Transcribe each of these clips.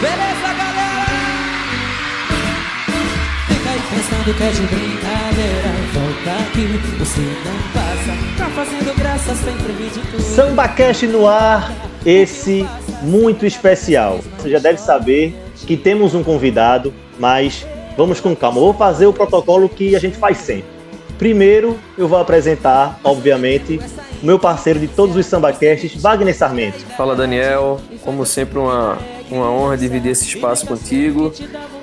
Beleza, galera? Fica aí pensando que é de brincadeira. Volta aqui, você não passa. Tá fazendo graça sempre me de tudo. Samba Cash no ar, esse muito especial. Você já deve saber que temos um convidado, mas vamos com calma. Eu vou fazer o protocolo que a gente faz sempre. Primeiro, eu vou apresentar, obviamente, o meu parceiro de todos os sambacasts, Wagner Sarmento. Fala Daniel, como sempre uma, uma honra dividir esse espaço contigo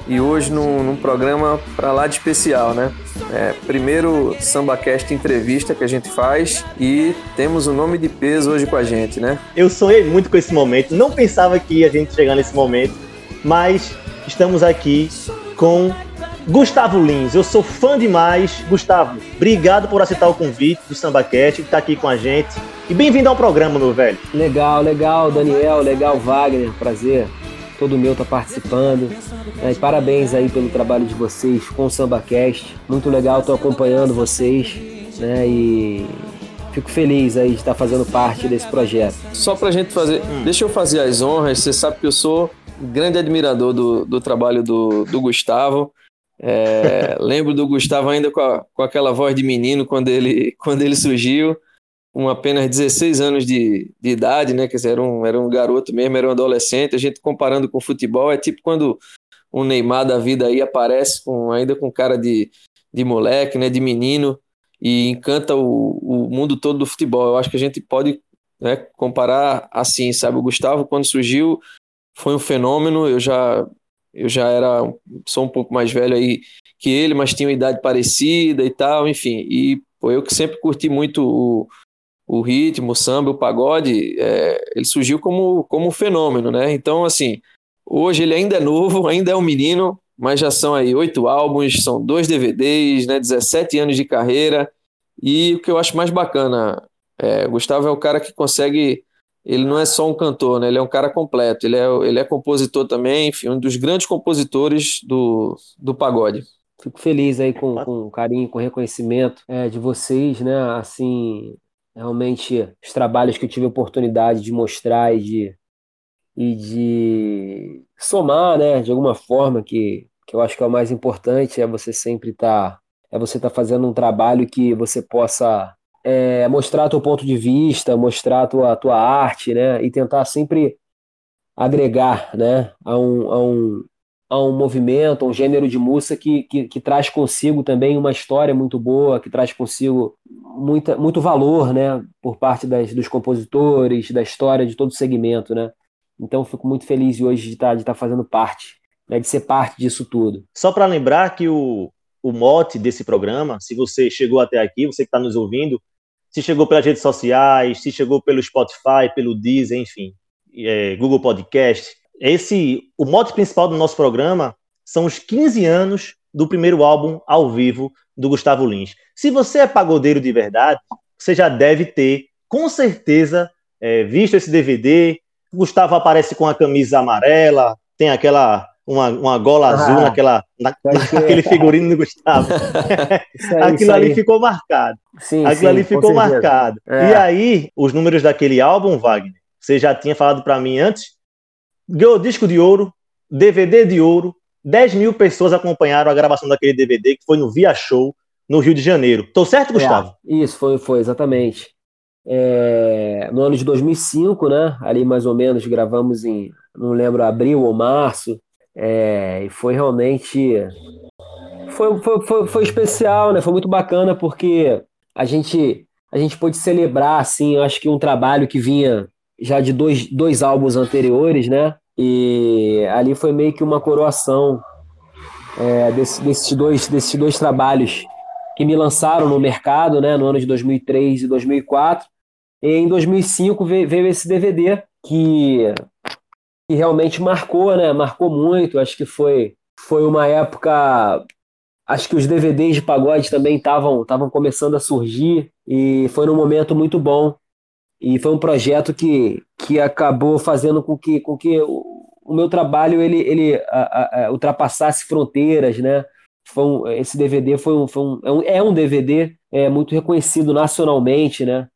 e hoje num, num programa para lá de especial, né? É, primeiro SambaCast entrevista que a gente faz e temos o um nome de peso hoje com a gente, né? Eu sonhei muito com esse momento, não pensava que ia a gente chegar nesse momento, mas estamos aqui com Gustavo Lins, eu sou fã demais. Gustavo, obrigado por aceitar o convite do SambaCast, que está aqui com a gente. E bem-vindo ao programa, meu velho. Legal, legal, Daniel, legal, Wagner, prazer. Todo meu tá participando. É, parabéns aí pelo trabalho de vocês com o SambaCast. Muito legal, tô acompanhando vocês, né? E fico feliz aí de estar fazendo parte desse projeto. Só pra gente fazer, hum. deixa eu fazer as honras, você sabe que eu sou grande admirador do, do trabalho do, do Gustavo. É, lembro do Gustavo ainda com, a, com aquela voz de menino quando ele, quando ele surgiu, com apenas 16 anos de, de idade, né? Quer dizer, era um, era um garoto mesmo, era um adolescente. A gente comparando com o futebol, é tipo quando um Neymar da vida aí aparece com, ainda com cara de, de moleque, né? De menino e encanta o, o mundo todo do futebol. Eu acho que a gente pode né, comparar assim, sabe? O Gustavo, quando surgiu, foi um fenômeno. Eu já eu já era sou um pouco mais velho aí que ele, mas tinha uma idade parecida e tal, enfim. E pô, eu que sempre curti muito o, o ritmo, o samba, o pagode, é, ele surgiu como, como um fenômeno, né? Então, assim, hoje ele ainda é novo, ainda é um menino, mas já são aí oito álbuns, são dois DVDs, né? 17 anos de carreira. E o que eu acho mais bacana, é, Gustavo é o cara que consegue ele não é só um cantor, né? Ele é um cara completo. Ele é, ele é compositor também, enfim, um dos grandes compositores do, do pagode. Fico feliz aí com, com carinho, com reconhecimento é, de vocês, né? Assim, realmente os trabalhos que eu tive a oportunidade de mostrar e de, e de somar, né? De alguma forma que, que eu acho que é o mais importante é você sempre estar tá, é você estar tá fazendo um trabalho que você possa é, mostrar teu ponto de vista, mostrar tua, tua arte, né? E tentar sempre agregar, né? A um, a um, a um movimento, a um gênero de música que, que, que, traz consigo também uma história muito boa, que traz consigo muita, muito valor, né? Por parte das, dos compositores, da história de todo o segmento, né? Então, fico muito feliz hoje de estar tá, de estar tá fazendo parte, né? de ser parte disso tudo. Só para lembrar que o, o mote desse programa, se você chegou até aqui, você que está nos ouvindo, se chegou pelas redes sociais, se chegou pelo Spotify, pelo Deezer, enfim, é, Google Podcast. Esse, o mote principal do nosso programa são os 15 anos do primeiro álbum ao vivo do Gustavo Lins. Se você é pagodeiro de verdade, você já deve ter, com certeza, é, visto esse DVD. O Gustavo aparece com a camisa amarela, tem aquela uma, uma gola ah, azul naquela, na, naquele figurino do Gustavo. Aí, Aquilo ali ficou marcado. Sim, Aquilo sim, ali ficou marcado. É. E aí, os números daquele álbum, Wagner, você já tinha falado para mim antes, ganhou disco de ouro, DVD de ouro, 10 mil pessoas acompanharam a gravação daquele DVD, que foi no Via Show, no Rio de Janeiro. Tô certo, Gustavo? É, isso, foi, foi, exatamente. É, no ano de 2005, né? Ali mais ou menos gravamos em, não lembro, abril ou março. É, e foi realmente. Foi, foi, foi, foi, especial, né? Foi muito bacana porque a gente, a gente pôde celebrar, assim, acho que um trabalho que vinha já de dois, dois álbuns anteriores, né? E ali foi meio que uma coroação é, desse, desses, dois, desses dois trabalhos que me lançaram no mercado, né? No ano de 2003 e 2004. E em 2005 veio, esse DVD que que realmente marcou, né? Marcou muito. Acho que foi, foi uma época. Acho que os DVDs de pagode também estavam estavam começando a surgir e foi num momento muito bom. E foi um projeto que, que acabou fazendo com que, com que o, meu trabalho ele, ele a, a, ultrapassasse fronteiras, né? Foi um, esse DVD foi um, foi um, é um, é um DVD é, muito reconhecido nacionalmente, né?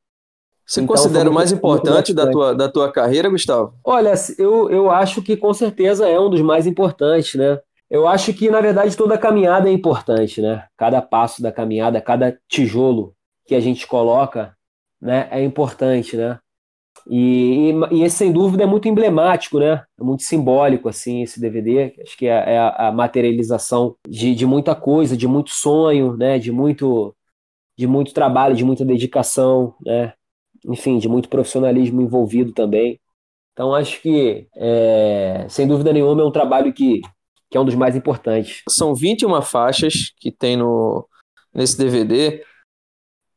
Você então, considera o mais importante da tua, da tua carreira, Gustavo? Olha, eu, eu acho que com certeza é um dos mais importantes, né? Eu acho que, na verdade, toda caminhada é importante, né? Cada passo da caminhada, cada tijolo que a gente coloca, né, é importante, né? E, e, e, esse, sem dúvida, é muito emblemático, né? É muito simbólico, assim, esse DVD. Acho que é, é a, materialização de, de muita coisa, de muito sonho, né? De muito, de muito trabalho, de muita dedicação, né? Enfim, de muito profissionalismo envolvido também. Então, acho que, é, sem dúvida nenhuma, é um trabalho que, que é um dos mais importantes. São 21 faixas que tem no, nesse DVD.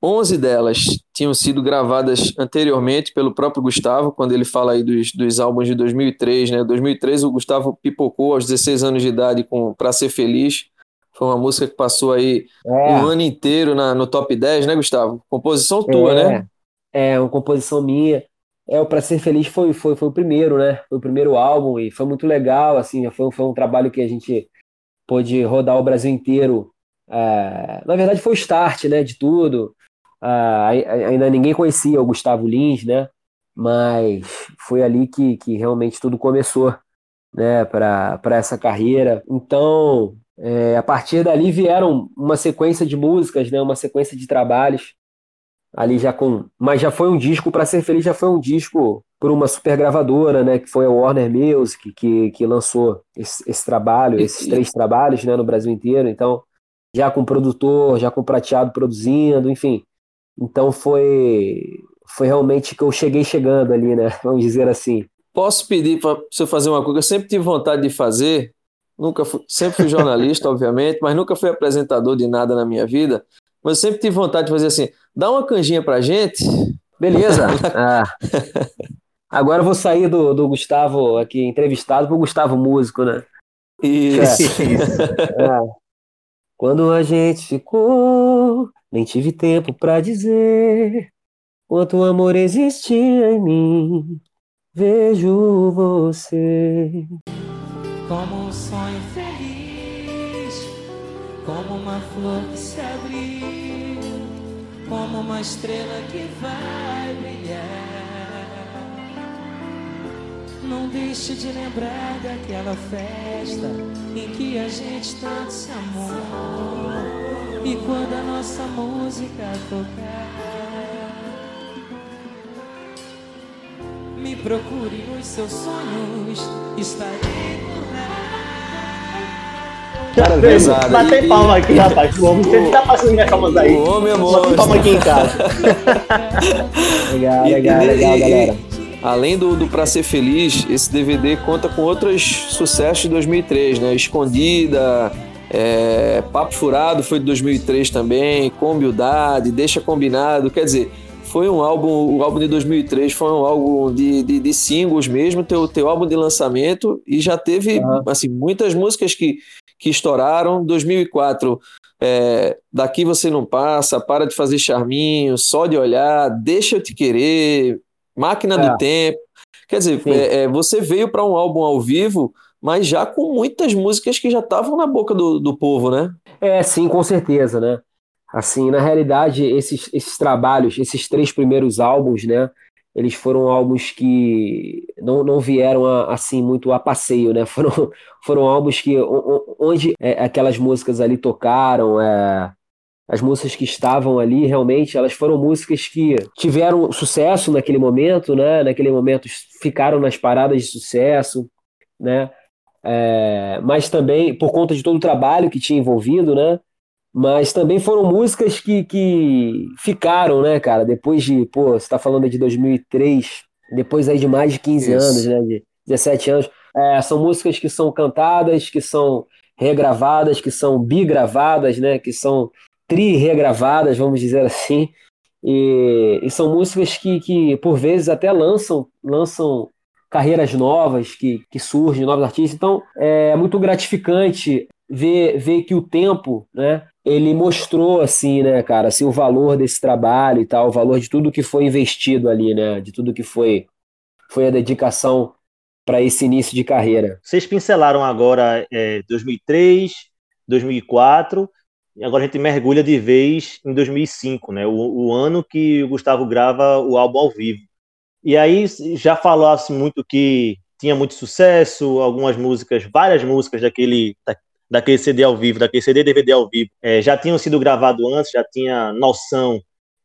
11 delas tinham sido gravadas anteriormente pelo próprio Gustavo, quando ele fala aí dos, dos álbuns de 2003, né? 2003 o Gustavo pipocou aos 16 anos de idade com Pra Ser Feliz. Foi uma música que passou aí é. um ano inteiro na, no top 10, né, Gustavo? Composição tua, é. né? É, uma composição minha. É, o Pra Ser Feliz foi, foi, foi o primeiro, né? Foi o primeiro álbum e foi muito legal, assim, foi, foi um trabalho que a gente pôde rodar o Brasil inteiro. É, na verdade foi o start, né, de tudo. Ah, ainda ninguém conhecia o Gustavo Lins, né? Mas foi ali que, que realmente tudo começou, né? Para essa carreira. Então, é, a partir dali vieram uma sequência de músicas, né? Uma sequência de trabalhos ali já com, mas já foi um disco para ser feliz, já foi um disco por uma super gravadora, né? Que foi a Warner Music que, que lançou esse, esse trabalho, esses três trabalhos, né? No Brasil inteiro. Então, já com produtor, já com prateado produzindo, enfim então foi foi realmente que eu cheguei chegando ali, né? Vamos dizer assim. Posso pedir para você fazer uma coisa que eu sempre tive vontade de fazer. Nunca fui, sempre fui jornalista, obviamente, mas nunca fui apresentador de nada na minha vida. Mas eu sempre tive vontade de fazer assim: dá uma canjinha pra gente. Beleza. ah. Agora eu vou sair do, do Gustavo aqui entrevistado pro Gustavo músico, né? Isso. É. é. Quando a gente ficou nem tive tempo para dizer quanto amor existia em mim. Vejo você como um sonho feliz, como uma flor que se abriu, como uma estrela que vai brilhar. Não deixe de lembrar daquela festa em que a gente tanto se amou. E quando a nossa música tocar, me procure nos seus sonhos, estarei por lá. Cara, pesado. Bater palma aqui, rapaz. O homem, você tá passando minhas palmas aí. O homem é palma aqui em casa. legal, legal, legal, galera. Além do, do Pra Ser Feliz, esse DVD conta com outros sucessos de 2003, né? Escondida, é, Papo Furado foi de 2003 também, Com Humildade, Deixa Combinado, quer dizer, foi um álbum, o álbum de 2003 foi um álbum de, de, de singles mesmo, teu, teu álbum de lançamento, e já teve, uhum. assim, muitas músicas que, que estouraram. 2004, é, Daqui Você Não Passa, Para de Fazer Charminho, Só de Olhar, Deixa Eu Te Querer, Máquina é. do Tempo. Quer dizer, é, é, você veio para um álbum ao vivo mas já com muitas músicas que já estavam na boca do, do povo, né? É, sim, com certeza, né? Assim, na realidade, esses, esses trabalhos, esses três primeiros álbuns, né? Eles foram álbuns que não, não vieram a, assim muito a passeio, né? Foram, foram álbuns que onde é, aquelas músicas ali tocaram, é, as músicas que estavam ali realmente elas foram músicas que tiveram sucesso naquele momento, né? Naquele momento ficaram nas paradas de sucesso, né? É, mas também por conta de todo o trabalho que tinha envolvido, né? Mas também foram músicas que, que ficaram, né, cara? Depois de, pô, você tá falando de 2003, depois aí de mais de 15 Isso. anos, né? De 17 anos. É, são músicas que são cantadas, que são regravadas, que são bigravadas, né? Que são tri-regravadas, vamos dizer assim. E, e, são músicas que, que, por vezes, até lançam, lançam carreiras novas que, que surgem, novos artistas. Então, é muito gratificante ver, ver que o tempo, né, ele mostrou, assim, né, cara, assim, o valor desse trabalho e tal, o valor de tudo que foi investido ali, né, de tudo que foi, foi a dedicação para esse início de carreira. Vocês pincelaram agora é, 2003, 2004 E agora a gente mergulha de vez em 2005, né? O, o ano que o Gustavo grava o álbum ao vivo. E aí já falasse muito que tinha muito sucesso, algumas músicas, várias músicas daquele, da, daquele CD ao vivo, daquele CD DVD ao vivo, é, já tinham sido gravados antes, já tinha noção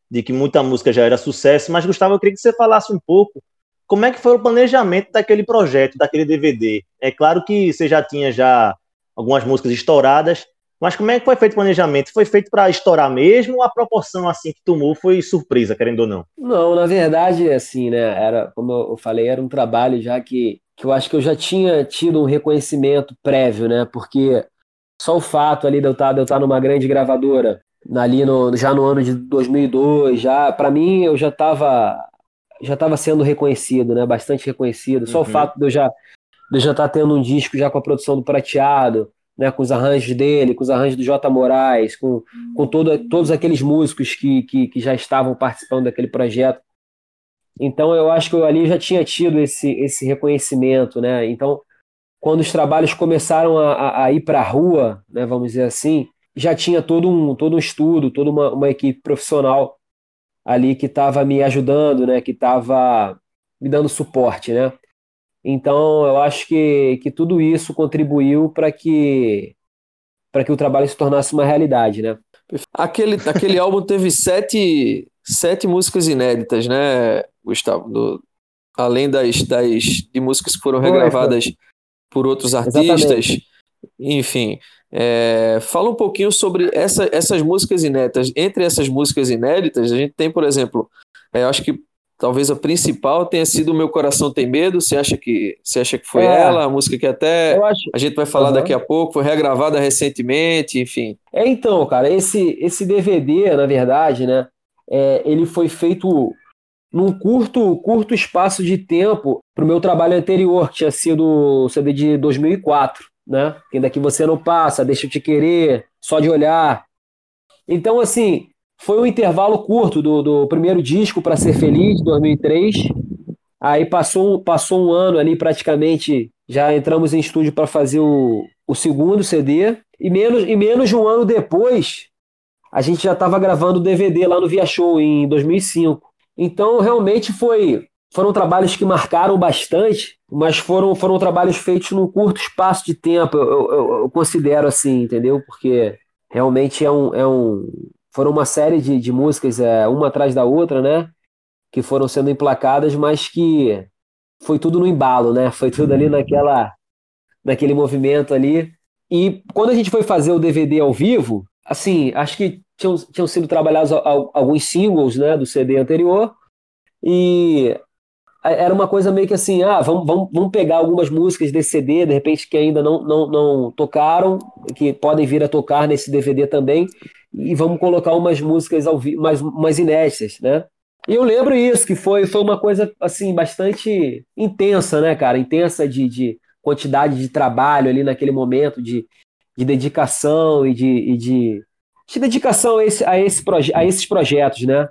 de que muita música já era sucesso. Mas, Gustavo, eu queria que você falasse um pouco como é que foi o planejamento daquele projeto, daquele DVD. É claro que você já tinha já algumas músicas estouradas, mas como é que foi feito o planejamento? Foi feito para estourar mesmo ou a proporção assim que tomou foi surpresa, querendo ou não? Não, na verdade, assim, né? Era, como eu falei, era um trabalho já que, que eu acho que eu já tinha tido um reconhecimento prévio, né? Porque só o fato ali de eu estar, de eu estar numa grande gravadora, ali no, já no ano de 2002, já para mim eu já estava já estava sendo reconhecido, né? Bastante reconhecido. Só uhum. o fato de eu já de eu já estar tendo um disco já com a produção do Prateado, né, com os arranjos dele, com os arranjos do J. Moraes, com, com todo, todos aqueles músicos que, que, que, já estavam participando daquele projeto. Então eu acho que eu ali já tinha tido esse, esse reconhecimento, né? Então, quando os trabalhos começaram a, a ir para a rua, né, vamos dizer assim, já tinha todo um, todo um estudo, toda uma, uma equipe profissional ali que estava me ajudando, né, que estava me dando suporte, né? Então, eu acho que, que tudo isso contribuiu para que para que o trabalho se tornasse uma realidade, né? Aquele, aquele álbum teve sete, sete músicas inéditas, né, Gustavo? Do, além das, das de músicas que foram regravadas por outros artistas. Exatamente. Enfim, é, fala um pouquinho sobre essa, essas músicas inéditas. Entre essas músicas inéditas, a gente tem, por exemplo, é, eu acho que talvez a principal tenha sido O Meu Coração Tem Medo. Você acha que, você acha que foi é, ela? A música que até acho... a gente vai falar uhum. daqui a pouco, foi regravada recentemente, enfim. É, então, cara, esse, esse DVD, na verdade, né, é, ele foi feito num curto, curto espaço de tempo para o meu trabalho anterior, que tinha sido o CD de 2004, né? Quem daqui você não passa, deixa eu te querer, só de olhar. Então, assim, foi um intervalo curto do, do primeiro disco para Ser Feliz, de 2003. Aí passou, passou um ano ali praticamente, já entramos em estúdio para fazer o, o segundo CD. E menos, e menos de um ano depois, a gente já estava gravando o DVD lá no Via Show, em 2005. Então, realmente foi foram trabalhos que marcaram bastante, mas foram, foram trabalhos feitos num curto espaço de tempo, eu, eu, eu considero assim, entendeu? Porque realmente é um, é um, foram uma série de, de músicas, é, uma atrás da outra, né? Que foram sendo emplacadas, mas que foi tudo no embalo, né? Foi tudo ali naquela, naquele movimento ali. E quando a gente foi fazer o DVD ao vivo, assim, acho que tinham, tinham sido trabalhados alguns singles, né, do CD anterior. E era uma coisa meio que assim, ah, vamos, vamos, vamos pegar algumas músicas desse CD, de repente que ainda não, não, não tocaram, que podem vir a tocar nesse DVD também, e vamos colocar umas músicas ao vivo, mais, mais inéditas, né? E eu lembro isso, que foi, foi uma coisa, assim, bastante intensa, né, cara? Intensa de, de quantidade de trabalho ali naquele momento, de, de dedicação e de, e de, de dedicação a, esse, a, esse proje a esses projetos, né?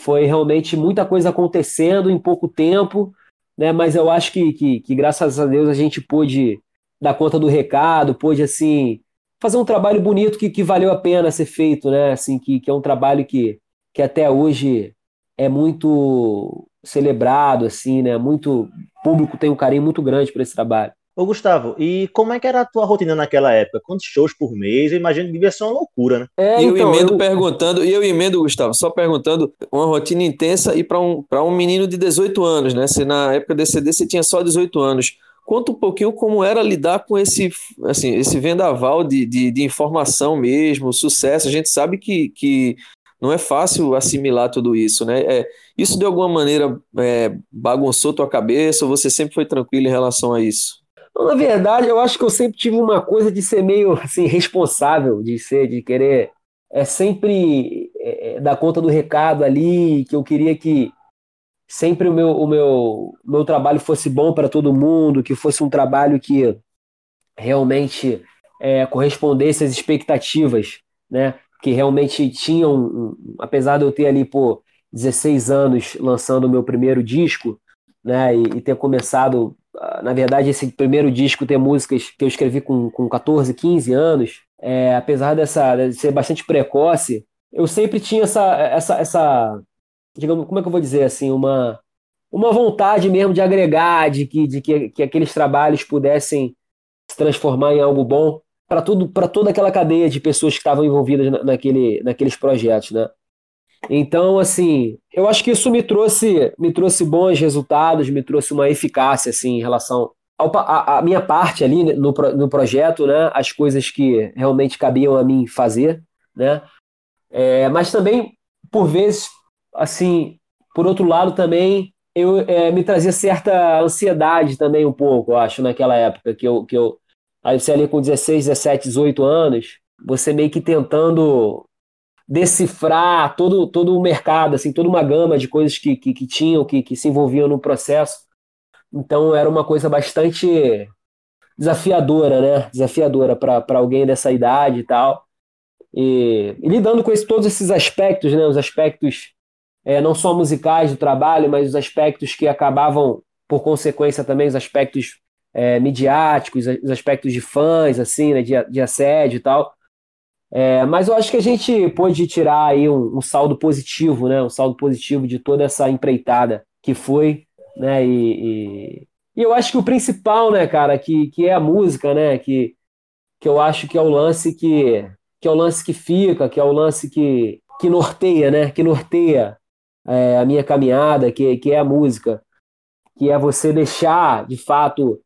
Foi realmente muita coisa acontecendo em pouco tempo, né? Mas eu acho que, que, que graças a Deus a gente pôde dar conta do recado, pôde, assim, fazer um trabalho bonito que, que valeu a pena ser feito, né? Assim, que, que é um trabalho que, que até hoje é muito celebrado, assim, né? Muito público tem um carinho muito grande por esse trabalho. Ô Gustavo, e como é que era a tua rotina naquela época? Quantos shows por mês? Eu imagino que devia ser uma loucura, né? É, eu então, emendo eu... perguntando, e eu emendo, Gustavo, só perguntando, uma rotina intensa e para um, um menino de 18 anos, né? Você na época da CD você tinha só 18 anos. Conta um pouquinho como era lidar com esse, assim, esse vendaval de, de, de informação mesmo, sucesso. A gente sabe que, que não é fácil assimilar tudo isso, né? É, isso de alguma maneira é, bagunçou tua cabeça ou você sempre foi tranquilo em relação a isso? Na verdade, eu acho que eu sempre tive uma coisa de ser meio assim responsável, de ser, de querer é sempre é, é dar conta do recado ali, que eu queria que sempre o meu, o meu, meu trabalho fosse bom para todo mundo, que fosse um trabalho que realmente é, correspondesse às expectativas, né? Que realmente tinham, apesar de eu ter ali, por 16 anos lançando o meu primeiro disco, né? E, e, ter começado, na verdade, esse primeiro disco ter músicas que eu escrevi com, com 14, 15 anos, é, apesar dessa de ser bastante precoce, eu sempre tinha essa, essa, essa, digamos, como é que eu vou dizer assim, uma, uma vontade mesmo de agregar, de que, de que, que aqueles trabalhos pudessem se transformar em algo bom para tudo, para toda aquela cadeia de pessoas que estavam envolvidas naquele, naqueles projetos, né? Então, assim, eu acho que isso me trouxe, me trouxe bons resultados, me trouxe uma eficácia, assim, em relação à minha parte ali no, no projeto, né? As coisas que realmente cabiam a mim fazer, né? É, mas também, por vezes, assim, por outro lado também, eu é, me trazia certa ansiedade também um pouco, eu acho, naquela época que eu, que eu aí você ali com 16, 17, 18 anos, você meio que tentando decifrar todo, todo o mercado, assim, toda uma gama de coisas que, que, que tinham, que, que se envolviam no processo. Então era uma coisa bastante desafiadora, né? Desafiadora para alguém dessa idade e tal. E, e lidando com esse, todos esses aspectos, né? Os aspectos é, não só musicais do trabalho, mas os aspectos que acabavam, por consequência também, os aspectos é, midiáticos, os aspectos de fãs, assim, né? De, de assédio e tal. É, mas eu acho que a gente pôde tirar aí um, um, saldo positivo, né? Um saldo positivo de toda essa empreitada que foi, né? E, e, e, eu acho que o principal, né, cara, que, que é a música, né? Que, que eu acho que é o lance que, que é o lance que fica, que é o lance que, que norteia, né? Que norteia é, a minha caminhada, que, que é a música, que é você deixar, de fato,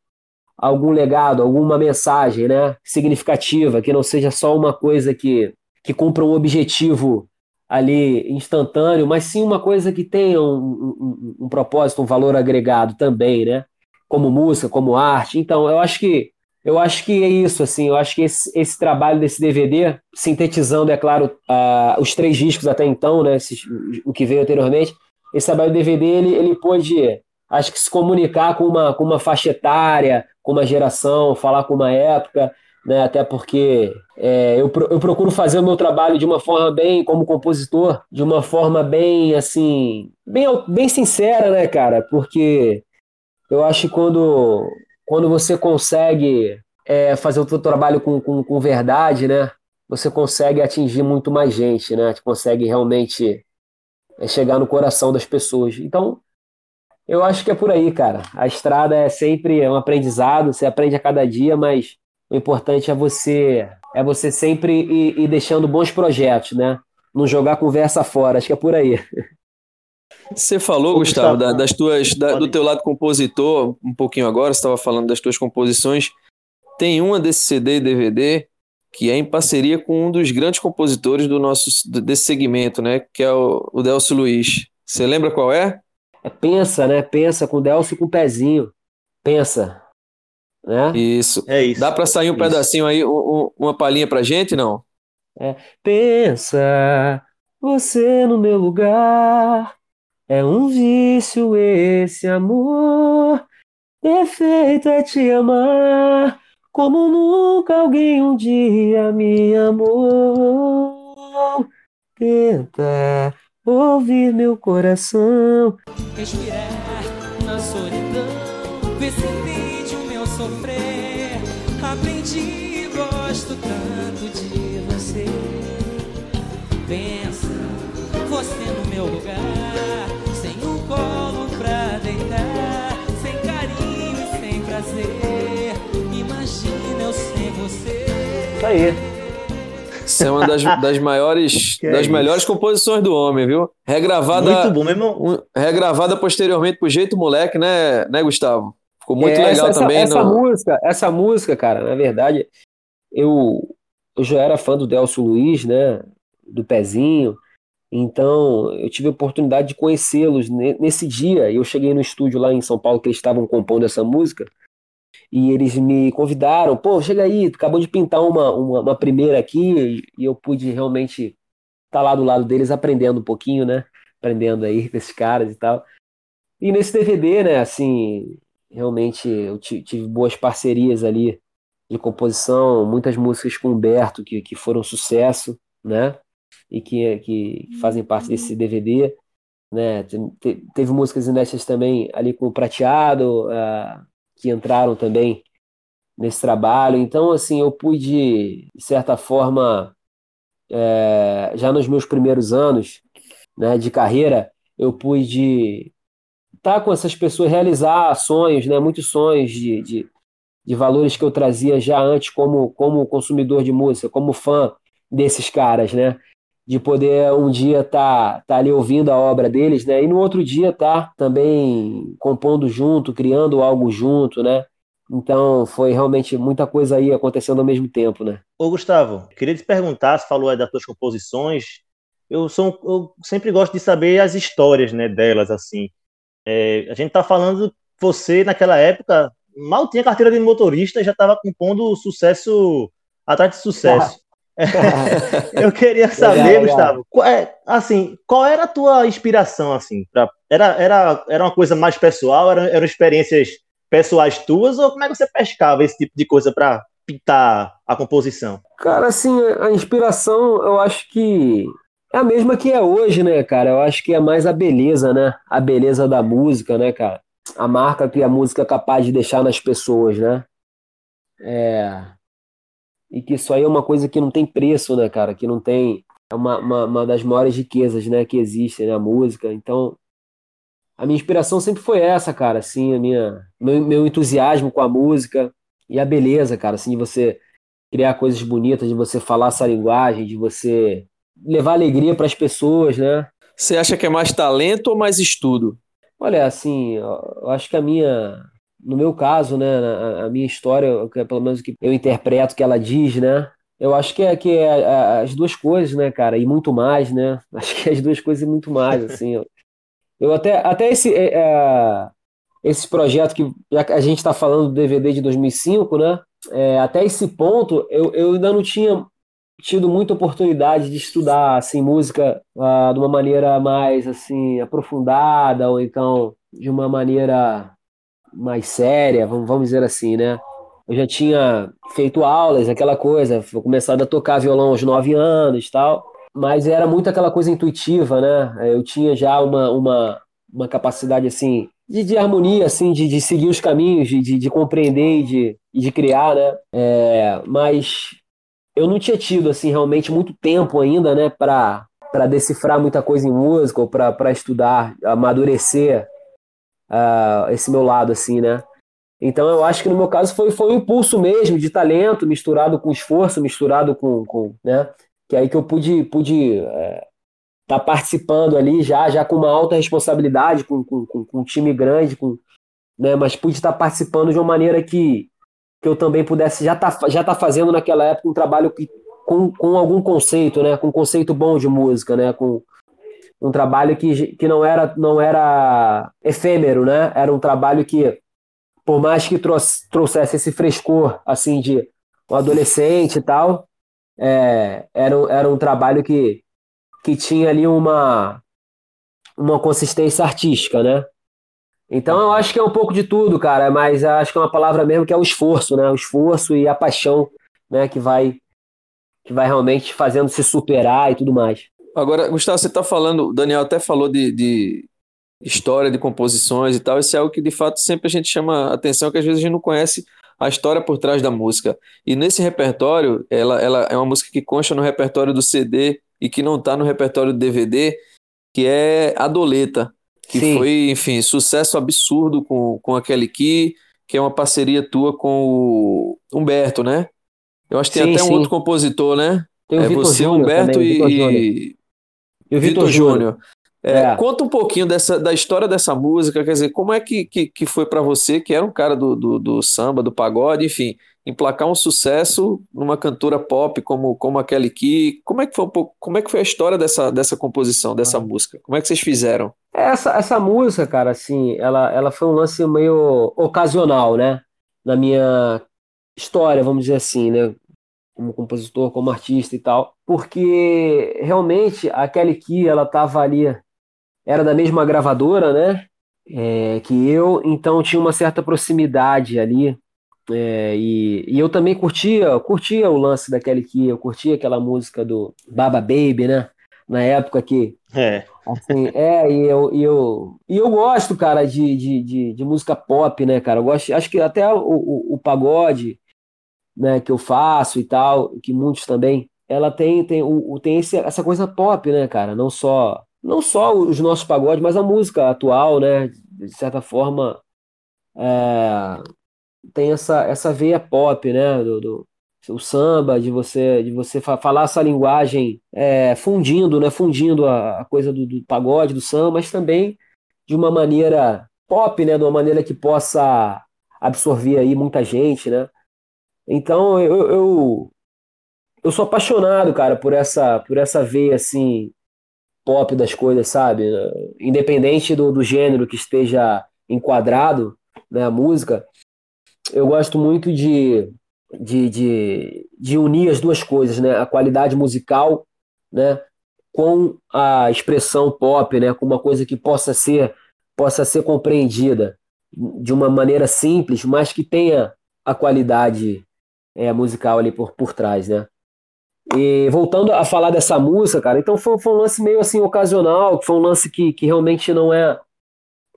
algum legado, alguma mensagem né, significativa, que não seja só uma coisa que, que cumpra um objetivo ali instantâneo, mas sim uma coisa que tenha um, um, um, propósito, um valor agregado também, né? Como música, como arte. Então, eu acho que eu acho que é isso, assim, eu acho que esse, esse trabalho desse DVD, sintetizando, é claro, uh, os três discos até então, né, esses, o que veio anteriormente, esse trabalho do DVD, ele, ele pôde, acho que se comunicar com uma, com uma faixa etária, com uma geração, falar com uma época, né? até porque é, eu, eu procuro fazer o meu trabalho de uma forma bem, como compositor, de uma forma bem, assim, bem, bem sincera, né, cara? Porque eu acho que quando, quando você consegue é, fazer o seu trabalho com, com, com verdade, né? Você consegue atingir muito mais gente, né? Você consegue realmente é, chegar no coração das pessoas. Então, eu acho que é por aí, cara. A estrada é sempre um aprendizado, você aprende a cada dia, mas o importante é você é você sempre ir, ir deixando bons projetos, né? Não jogar conversa fora, acho que é por aí. Você falou, Ô, Gustavo, Gustavo, das tuas, da, do teu lado compositor, um pouquinho agora, você estava falando das tuas composições. Tem uma desse CD e DVD que é em parceria com um dos grandes compositores do nosso desse segmento, né? Que é o, o Delcio Luiz. Você lembra qual é? É pensa, né? Pensa com o Delcio com o pezinho. Pensa. Né? Isso. É isso. Dá para sair um isso. pedacinho aí, um, uma palhinha pra gente, não? É. Pensa, você no meu lugar. É um vício esse amor. Defeito é te amar. Como nunca alguém um dia me amou. Tenta ouvir meu coração. Respirar na solidão, ver se entende o meu sofrer. Aprendi, gosto tanto de você no meu lugar, sem um colo pra deitar, sem carinho e sem prazer. Imagina eu sem você. Tá aí. Isso é uma das, das maiores, que das é melhores composições do homem, viu? Regravada. Muito bom, meu irmão. Um, regravada posteriormente pro jeito moleque, né, né, Gustavo? Ficou muito é, legal essa, também. Essa, no... música, essa música, cara, na verdade, eu, eu já era fã do Delcio Luiz, né? Do Pezinho. Então, eu tive a oportunidade de conhecê-los nesse dia. Eu cheguei no estúdio lá em São Paulo que eles estavam compondo essa música e eles me convidaram, pô, chega aí, acabou de pintar uma, uma, uma primeira aqui, e eu pude realmente estar tá lá do lado deles aprendendo um pouquinho, né? Aprendendo aí com esses caras e tal. E nesse DVD, né, assim, realmente eu tive boas parcerias ali de composição, muitas músicas com o Humberto que, que foram sucesso, né? E que, que fazem parte desse DVD. Né? Teve músicas inéditas também ali com o Prateado, uh, que entraram também nesse trabalho. Então, assim, eu pude, de certa forma, é, já nos meus primeiros anos né, de carreira, eu pude estar tá com essas pessoas, realizar sonhos, né, muitos sonhos de, de, de valores que eu trazia já antes como, como consumidor de música, como fã desses caras, né? De poder um dia estar tá, tá ali ouvindo a obra deles, né? E no outro dia estar tá também compondo junto, criando algo junto, né? Então foi realmente muita coisa aí acontecendo ao mesmo tempo, né? Ô Gustavo, queria te perguntar, você falou aí das tuas composições, eu, sou, eu sempre gosto de saber as histórias né, delas, assim. É, a gente tá falando, você naquela época mal tinha carteira de motorista e já estava compondo sucesso atrás de sucesso. eu queria saber, legal, Gustavo, Qual, é, assim, qual era a tua inspiração, assim? Pra, era, era, era uma coisa mais pessoal? Eram, eram experiências pessoais tuas? Ou como é que você pescava esse tipo de coisa para pintar a composição? Cara, assim, a inspiração eu acho que é a mesma que é hoje, né, cara? Eu acho que é mais a beleza, né? A beleza da música, né, cara? A marca que a música é capaz de deixar nas pessoas, né? É... E que isso aí é uma coisa que não tem preço, né, cara? Que não tem. É uma, uma, uma das maiores riquezas, né, que existe na né, música. Então, a minha inspiração sempre foi essa, cara, assim, a minha, meu, meu entusiasmo com a música e a beleza, cara, assim, de você criar coisas bonitas, de você falar essa linguagem, de você levar alegria para as pessoas, né? Você acha que é mais talento ou mais estudo? Olha, assim, eu acho que a minha, no meu caso, né, a, a minha história, é pelo menos que eu interpreto que ela diz, né, eu acho que é, que é as duas coisas, né, cara, e muito mais, né, acho que é as duas coisas e muito mais, assim, eu, eu até, até esse, é, é esse projeto que a gente está falando do DVD de 2005, né, é, até esse ponto eu, eu ainda não tinha tido muita oportunidade de estudar assim música uh, de uma maneira mais assim aprofundada ou então de uma maneira mais séria, vamos, vamos dizer assim, né? Eu já tinha feito aulas, aquela coisa, começado a tocar violão aos nove anos tal, mas era muito aquela coisa intuitiva, né? Eu tinha já uma, uma, uma capacidade assim de, de harmonia, assim, de, de seguir os caminhos, de, de, de compreender e de, de criar, né? É, mas eu não tinha tido assim realmente muito tempo ainda, né, para para decifrar muita coisa em música ou para estudar, amadurecer uh, esse meu lado assim, né? Então eu acho que no meu caso foi foi um impulso mesmo de talento misturado com esforço, misturado com, com né? Que é aí que eu pude pude é, tá participando ali já já com uma alta responsabilidade, com, com, com, um time grande, com né? Mas pude estar participando de uma maneira que que eu também pudesse já tá, já tá fazendo naquela época um trabalho que, com, com algum conceito, né? Com um conceito bom de música, né? Com um trabalho que, que não era não era efêmero, né? Era um trabalho que, por mais que trouxesse esse frescor, assim, de um adolescente e tal, é, era, era um trabalho que, que tinha ali uma, uma consistência artística, né? Então eu acho que é um pouco de tudo, cara, mas acho que é uma palavra mesmo que é o esforço, né? O esforço e a paixão, né, que vai que vai realmente fazendo se superar e tudo mais. Agora, Gustavo, você está falando, o Daniel até falou de, de, história, de composições e tal, isso é algo que de fato sempre a gente chama atenção, que às vezes a gente não conhece a história por trás da música. E nesse repertório, ela, ela é uma música que consta no repertório do CD e que não está no repertório do DVD, que é a Doleta que Sim. foi, enfim, sucesso absurdo com, com a Kelly Key, que é uma parceria tua com o Humberto, né? Eu acho que tem sim, até um sim. outro compositor, né? Tem o é Vitor você, Júnior Humberto também, e, e, Vitor Júnior. É, é. Conta um pouquinho dessa, da história dessa música, quer dizer, como é que, que, que foi para você, que era um cara do, do, do, samba, do pagode, enfim, emplacar um sucesso numa cantora pop como, como a Kelly Key. Como é que foi um pouco, como é que foi a história dessa, dessa composição, dessa ah. música? Como é que vocês fizeram? Essa, essa música, cara, assim, ela, ela foi um lance meio ocasional, né? Na minha história, vamos dizer assim, né? Como compositor, como artista e tal. Porque realmente a Kelly Key, ela tava ali, era da mesma gravadora, né? É, que eu, então tinha uma certa proximidade ali é, e, e, eu também curtia, curtia o lance da Kelly Key, eu curtia aquela música do Baba Baby, né? Na época que. É. Assim, é, e eu, e eu, e eu gosto, cara, de, de, de, de música pop, né, cara? Eu gosto, acho que até o, o, o, pagode, né, que eu faço e tal, que muitos também, ela tem tem, o, tem esse, essa coisa pop, né, cara? Não só não só os nossos pagodes, mas a música atual, né? De certa forma, é, tem essa, essa veia pop, né? Do, do, o samba, de você de você falar essa linguagem é, fundindo, né? Fundindo a, a coisa do, do, pagode, do samba, mas também de uma maneira pop, né? De uma maneira que possa absorver aí muita gente, né? Então eu, eu, eu sou apaixonado, cara, por essa por essa veia assim pop das coisas, sabe? Independente do, do gênero que esteja enquadrado, né, a música, eu gosto muito de, de, de, de unir as duas coisas, né? A qualidade musical, né? Com a expressão pop, né? Com uma coisa que possa ser possa ser compreendida de uma maneira simples, mas que tenha a qualidade é, musical ali por, por trás, né? E voltando a falar dessa música, cara, então foi, foi um lance meio assim ocasional, foi um lance que, que realmente não é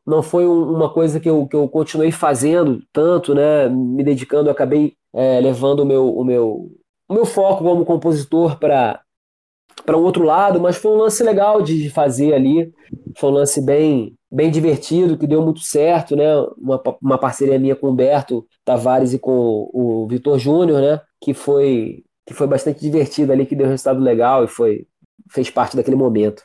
não foi um, uma coisa que eu, que eu continuei fazendo tanto, né, me dedicando, acabei é, levando o meu, o, meu, o meu foco como compositor para para um outro lado, mas foi um lance legal de fazer ali, foi um lance bem bem divertido, que deu muito certo, né, uma, uma parceria minha com o Humberto Tavares e com o, o Vitor Júnior, né, que foi que foi bastante divertido ali, que deu um resultado legal e foi fez parte daquele momento.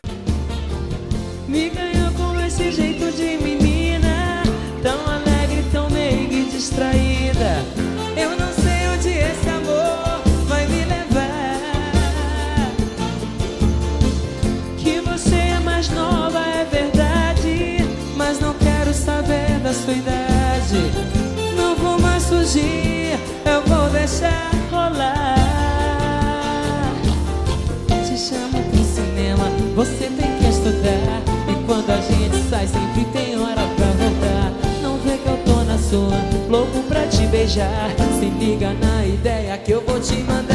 Fugir, eu vou deixar rolar. Você tem que estudar. E quando a gente sai sempre tem hora pra voltar. Não vê que eu tô na sua Louco pra te beijar. Se liga na ideia que eu vou te mandar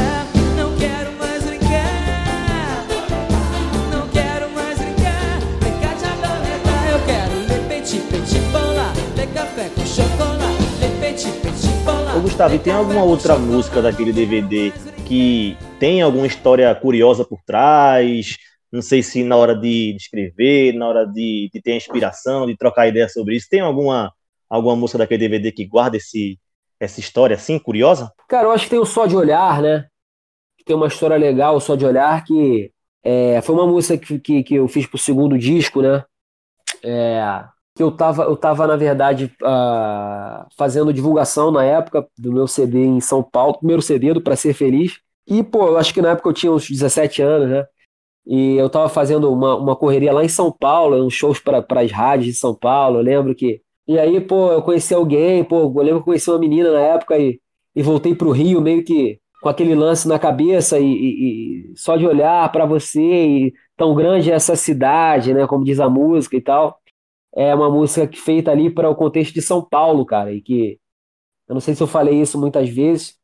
Gustavo, e tem alguma outra música daquele DVD que tem alguma história curiosa por trás? Não sei se na hora de escrever, na hora de, de ter inspiração, de trocar ideia sobre isso, tem alguma, alguma música daquele DVD que guarda esse, essa história assim, curiosa? Cara, eu acho que tem o Só de Olhar, né? Tem uma história legal, o Só de Olhar, que é, foi uma música que, que, que, eu fiz pro segundo disco, né? É, que eu tava, eu tava, na verdade, uh, fazendo divulgação na época do meu CD em São Paulo, primeiro CD do Pra Ser Feliz. E, pô, eu acho que na época eu tinha uns 17 anos, né? E eu estava fazendo uma, uma correria lá em São Paulo, uns shows para as rádios de São Paulo, eu lembro que. E aí, pô, eu conheci alguém, pô, eu lembro que eu conheci uma menina na época e, e voltei pro Rio meio que com aquele lance na cabeça e, e, e só de olhar para você e tão grande é essa cidade, né, como diz a música e tal. É uma música que feita ali para o contexto de São Paulo, cara, e que eu não sei se eu falei isso muitas vezes.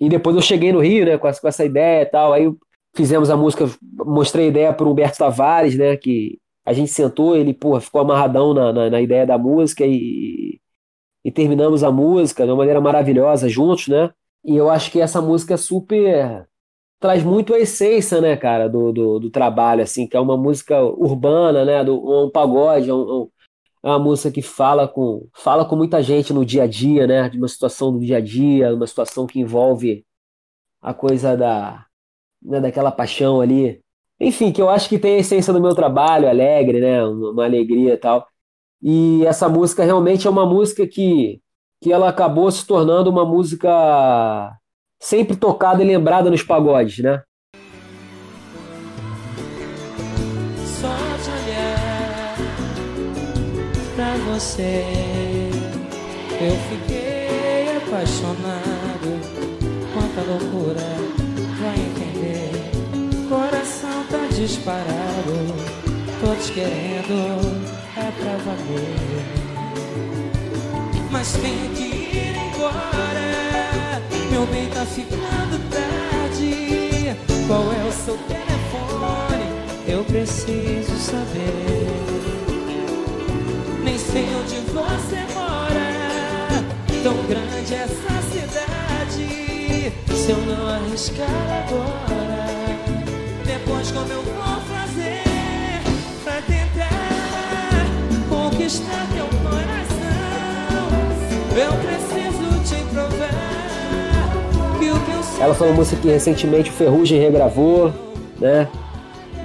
E depois eu cheguei no Rio, né, com essa, com essa ideia e tal, aí fizemos a música, mostrei a ideia para Humberto Tavares, né? Que a gente sentou, ele porra, ficou amarradão na, na, na, ideia da música e, e terminamos a música de uma maneira maravilhosa juntos, né? E eu acho que essa música é super traz muito a essência, né, cara, do, do, do trabalho, assim, que é uma música urbana, né, do, um pagode, é um, é uma música que fala com, fala com muita gente no dia a dia, né, de uma situação do dia a dia, uma situação que envolve a coisa da, né, daquela paixão ali. Enfim, que eu acho que tem a essência do meu trabalho, alegre, né, uma alegria e tal. E essa música realmente é uma música que, que ela acabou se tornando uma música sempre tocada e lembrada nos pagodes, né? Você, eu fiquei apaixonado. Quanta loucura disparado, todos querendo é pra valer. Mas tenho que ir embora, meu bem tá ficando tarde. Qual é o seu telefone? Eu preciso saber. Sei onde você mora, tão grande essa cidade. se eu não arriscar agora? Depois como eu vou fazer pra tentar conquistar teu coração? Eu preciso te provar que o que eu sei Ela foi uma música que recentemente o Ferrugem regravou, né?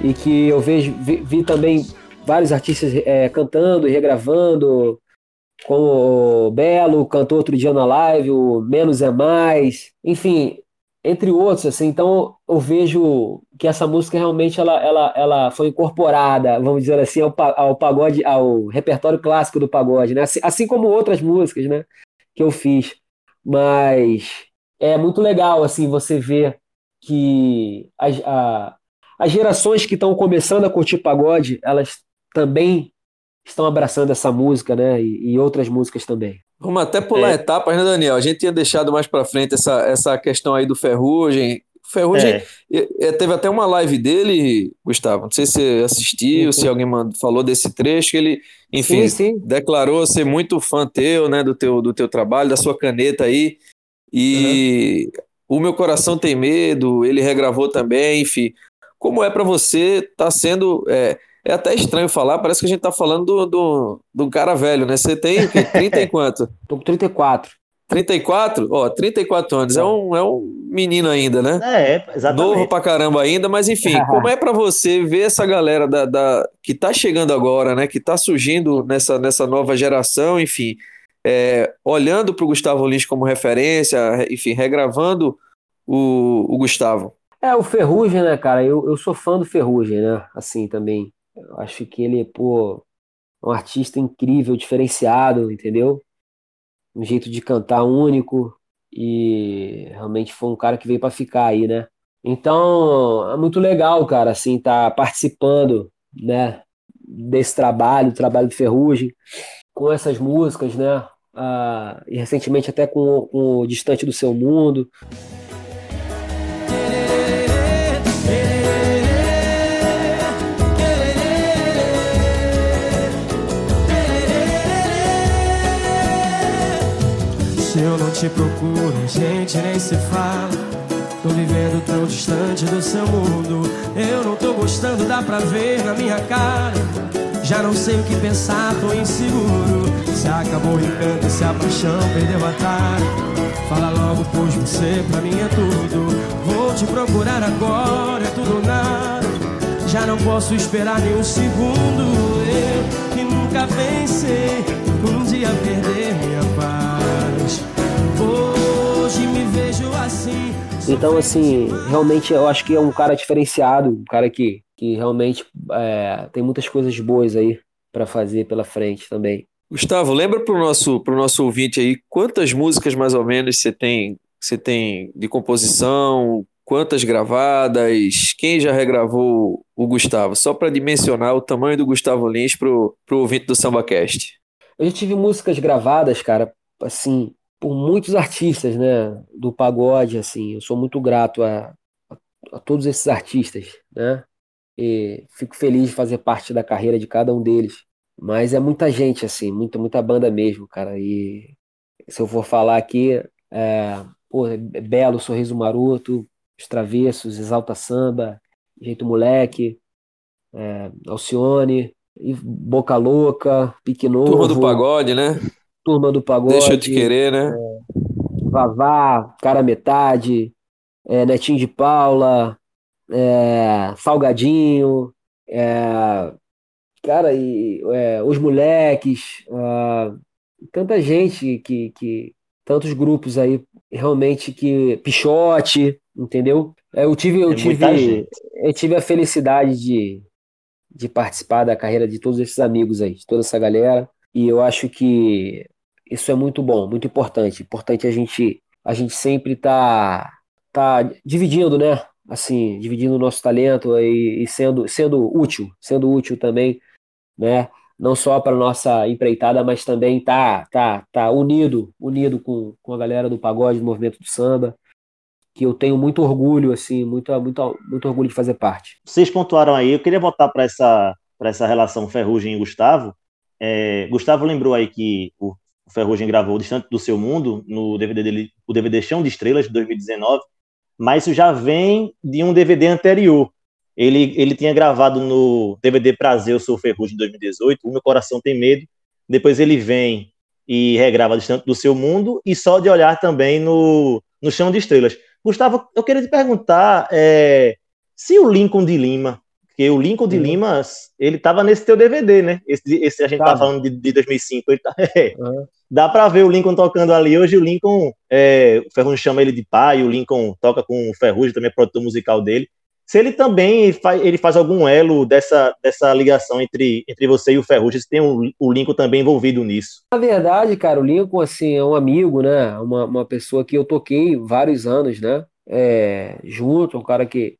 E que eu vejo, vi, vi também vários artistas é, cantando e regravando, como o Belo cantou outro dia na live, o Menos é Mais, enfim, entre outros, assim, então eu vejo que essa música realmente ela, ela, ela foi incorporada, vamos dizer assim, ao, ao pagode, ao repertório clássico do pagode, né? Assim, assim como outras músicas, né? Que eu fiz. Mas é muito legal, assim, você ver que as, a, as gerações que estão começando a curtir pagode, elas também estão abraçando essa música, né? E, e outras músicas também. Vamos até pular É. etapas, né, Daniel? A gente tinha deixado mais pra frente essa, essa questão aí do Ferrugem. Ferrugem É, Teve até uma live dele, Gustavo. Não sei se você assistiu, Sim, sim. se alguém falou desse trecho, que ele, enfim, sim, sim. declarou ser muito fã teu, né, do teu, do teu trabalho, da sua caneta aí. E o meu coração tem medo, ele regravou também, enfim. Como é pra você tá sendo é, é até estranho falar, parece que a gente tá falando do, do, do cara velho, né? Você tem o quê? 30 e quanto? Tô com 34. 34? Ó, 34 anos. É um, é um menino ainda, né? é, exatamente. Novo pra caramba ainda, mas enfim, como é pra você ver essa galera da, da- que tá chegando agora, né? Que tá surgindo nessa, nessa nova geração, enfim, é, olhando pro Gustavo Lins como referência, re- enfim, regravando o, o Gustavo. É, o Ferrugem, né, cara? Eu, eu sou fã do Ferrugem, né? Assim também. Eu acho que ele, pô, é um artista incrível, diferenciado, entendeu? Um jeito de cantar único. E realmente foi um cara que veio pra ficar aí, né? Então, é muito legal, cara, assim, tá participando, né? Desse trabalho, trabalho do Ferrugem, com essas músicas, né? Ah, e recentemente até com, com o Distante do Seu Mundo. Te procuro, gente nem se fala. Tô vivendo tão distante do seu mundo. Eu não tô gostando, dá pra ver na minha cara. Já não sei o que pensar, tô inseguro. Se acabou o encanto, se a paixão perdeu a tara. Fala logo, pois você pra mim é tudo. Vou te procurar agora, é tudo ou nada. Já não posso esperar nem um segundo. Eu que nunca pensei um dia perder Então, assim, realmente eu acho que é um cara diferenciado, um cara que, que realmente é, tem muitas coisas boas aí pra fazer pela frente também. Gustavo, lembra pro nosso, pro nosso ouvinte aí quantas músicas mais ou menos você tem, você tem de composição, quantas gravadas, quem já regravou o Gustavo? Só para dimensionar o tamanho do Gustavo Lins pro, pro ouvinte do SambaCast. Eu já tive músicas gravadas, cara, assim, por muitos artistas, né, do pagode, assim, eu sou muito grato a, a, a todos esses artistas, né, e fico feliz de fazer parte da carreira de cada um deles. Mas é muita gente, assim, muita, muita banda mesmo, cara, e se eu for falar aqui, é, pô, é Belo, Sorriso Maroto, Os Travessos, Exalta Samba, Jeito Moleque, é, Alcione, Boca Louca, Pique Novo, Turma do Pagode, né? Turma do Pagode, Deixa eu te querer, né? Vavá, Cara Metade, é, Netinho de Paula, é, Salgadinho, é, cara, e é, Os Moleques, ah, tanta gente que, que. Tantos grupos aí, realmente que. Pichote, entendeu? É, Eu tive, eu É tive, eu tive a felicidade de, de participar da carreira de todos esses amigos aí, de toda essa galera. E eu acho que isso é muito bom, muito importante. Importante a gente, a gente sempre tá, tá dividindo, né? Assim, dividindo o nosso talento e, e sendo, sendo útil, sendo útil também, né? Não só para nossa empreitada, mas também tá, tá, tá unido, unido com, com a galera do pagode, do movimento do samba, que eu tenho muito orgulho, assim, muito, muito, muito orgulho de fazer parte. Vocês pontuaram aí, eu queria voltar para essa, para essa relação Ferrugem e Gustavo. É, Gustavo lembrou aí que o o Ferrugem gravou Distante do Seu Mundo, no DVD dele, o DVD Chão de Estrelas, de 2019, mas isso já vem de um DVD anterior. Ele, ele tinha gravado no DVD Prazer, Eu Sou Ferrugem, de 2018, O Meu Coração Tem Medo, depois ele vem e regrava Distante do Seu Mundo, e Só de Olhar também no, no Chão de Estrelas. Gustavo, eu queria te perguntar é, se o Lincoln de Lima, porque o Lincoln de uhum. Lima, ele estava nesse teu DVD, né? Esse, esse a gente tá. falando de, de 2005. Ele tá, é. Dá para ver o Lincoln tocando ali. Hoje o Lincoln, é, o Ferrugem chama ele de pai, o Lincoln toca com o Ferrugem, também é produtor musical dele. Se ele também faz, ele faz algum elo dessa, dessa ligação entre, entre você e o Ferrugem, se tem o Lincoln também envolvido nisso. Na verdade, cara, o Lincoln assim, é um amigo, né? Uma, uma pessoa que eu toquei vários anos, né? É, junto, um cara que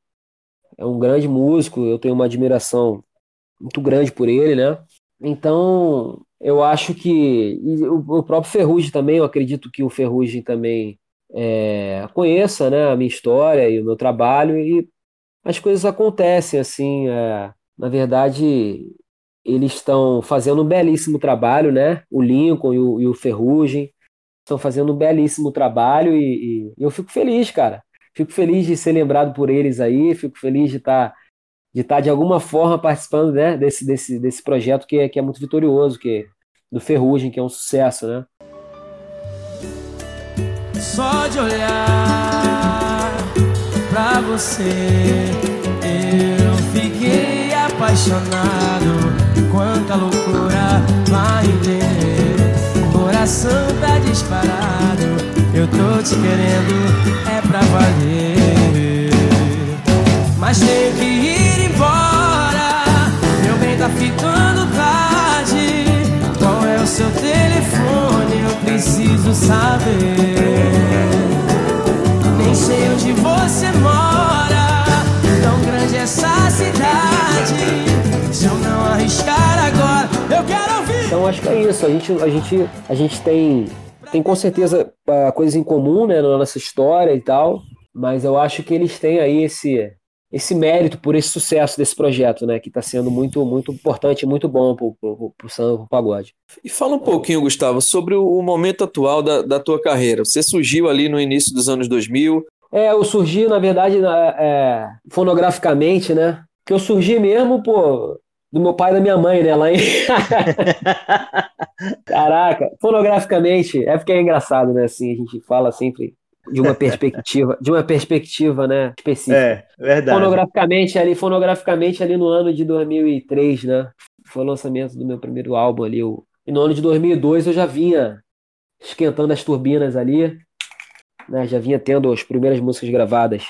é um grande músico, eu tenho uma admiração muito grande por ele, né? Então, eu acho que o, próprio Ferrugem também, eu acredito que o Ferrugem também é, conheça né, a minha história e o meu trabalho e as coisas acontecem assim. É, na verdade, eles estão fazendo um belíssimo trabalho, né? O Lincoln e o, e o Ferrugem estão fazendo um belíssimo trabalho e, e, eu fico feliz, cara. Fico feliz de ser lembrado por eles aí, fico feliz de estar tá, de estar tá de alguma forma participando né, desse, desse, desse projeto que é, que é muito vitorioso, que é do Ferrugem, que é um sucesso, né? Só de olhar pra você, eu fiquei apaixonado. Quanta loucura vai entender. Coração tá disparado. Eu tô te querendo, é pra valer. Mas tenho que ir embora. Meu bem tá ficando tarde. Qual é o seu telefone? Eu preciso saber sei onde você mora. Tão grande essa cidade. Se eu não arriscar agora, eu quero ouvir. Então acho que é isso. A gente, a gente, a gente tem, tem com certeza uh, coisas em comum, né, na nossa história e tal. Mas eu acho que eles têm aí esse, esse mérito por esse sucesso desse projeto, né? Que está sendo muito, muito importante e muito bom para o samba, pro pagode. E fala um pouquinho, Gustavo, sobre o, momento atual da, da tua carreira. Você surgiu ali no início dos anos 2000. É, eu surgi, na verdade, é, fonograficamente, né? Que eu surgi mesmo, pô, do meu pai e da minha mãe, né? Lá em... Caraca, fonograficamente, é porque é engraçado, né? Assim, a gente fala sempre de uma perspectiva, de uma perspectiva, né, específica. É, verdade. Fonograficamente ali, fonograficamente ali no ano de 2003, né? Foi o lançamento do meu primeiro álbum ali, o... e no ano de 2002 eu já vinha esquentando as turbinas ali, né? Já vinha tendo as primeiras músicas gravadas.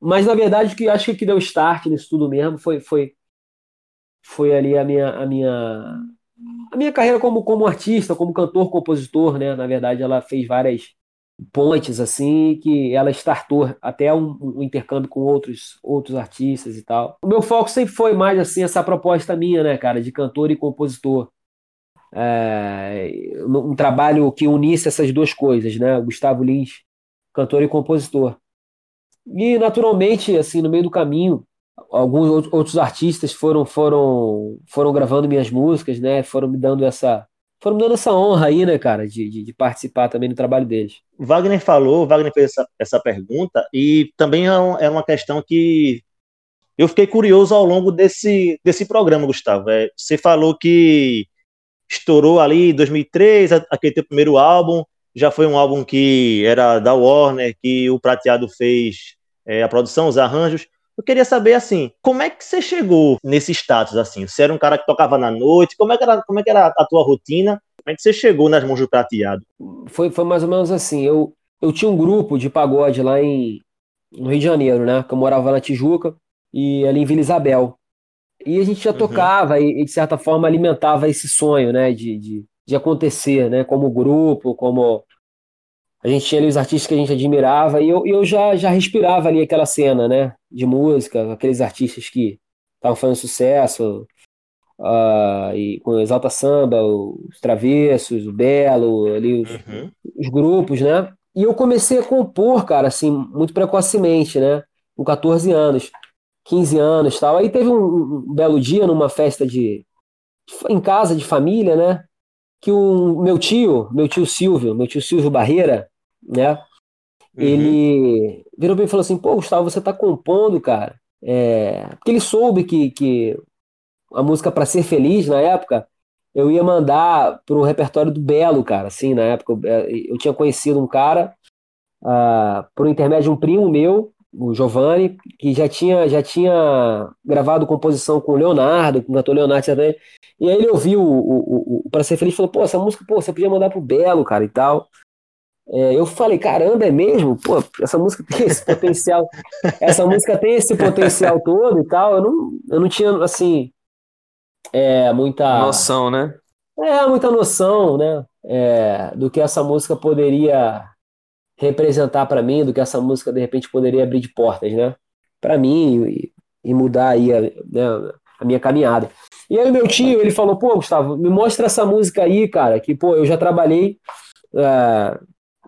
Mas na verdade o que acho que, que deu start nisso tudo mesmo foi foi foi ali a minha a minha a minha carreira como como artista, como cantor, compositor, né? Na verdade ela fez várias pontes assim que ela startou até um, um, intercâmbio com outros outros artistas e tal. O meu foco sempre foi mais assim essa proposta minha, né, cara, de cantor e compositor. É, um trabalho que unisse essas duas coisas, né? Gustavo Lins, cantor e compositor. E naturalmente, assim, no meio do caminho, alguns outros artistas foram foram foram gravando minhas músicas, né? Foram me dando essa foram dando essa honra aí, né, cara, de, de, de participar também do trabalho deles. Wagner falou, Wagner fez essa, essa pergunta, e também é, um, é uma questão que eu fiquei curioso ao longo desse, desse programa, Gustavo. É, você falou que estourou ali em 2003, aquele teu primeiro álbum, já foi um álbum que era da Warner, que o Prateado fez é, a produção, os arranjos. Eu queria saber, assim, como é que você chegou nesse status, assim? Você era um cara que tocava na noite? Como é que era, como é que era a tua rotina? Como é que você chegou nas mãos do prateado? Foi, foi mais ou menos assim. Eu, eu tinha um grupo de pagode lá em, no Rio de Janeiro, né? Que eu morava na Tijuca e ali em Vila Isabel. E a gente já uhum. tocava e, e, de certa forma, alimentava esse sonho, né? De, de, de acontecer, né? Como grupo, como a gente tinha ali os artistas que a gente admirava e eu, eu já, já respirava ali aquela cena, né? De música, aqueles artistas que estavam fazendo sucesso, uh, e com o Exalta Samba, os Travessos, o Belo, ali os, uhum. os, grupos, né? E eu comecei a compor, cara, assim, muito precocemente, né? Com 14 anos, 15 anos tal. Aí teve um, um belo dia numa festa de. em casa de família, né? que o meu tio, meu tio Silvio, meu tio Silvio Barreira, né? Uhum. Ele virou mim e falou assim: pô, Gustavo, você tá compondo, cara. É... Porque ele soube que, que a música para ser feliz na época eu ia mandar pro repertório do Belo, cara. Assim, na época eu, tinha conhecido um cara uh, por intermédio de um primo meu, o Giovanni, que já tinha, já tinha gravado composição com o Leonardo, com o cantor Leonardo também. E aí ele ouviu o, o, o Pra Ser Feliz e falou: pô, essa música, pô, você podia mandar pro Belo, cara, e tal. É, eu falei, caramba, é mesmo? Pô, essa música tem esse potencial, essa música tem esse potencial todo e tal. Eu não, eu não tinha, assim, é, muita. Noção, né? É, muita noção, né? É, do que essa música poderia representar para mim, do que essa música de repente poderia abrir de portas, né? Para mim e, e, mudar aí a, né, a minha caminhada. E aí meu tio, ele falou, pô, Gustavo, me mostra essa música aí, cara, que, pô, eu já trabalhei é,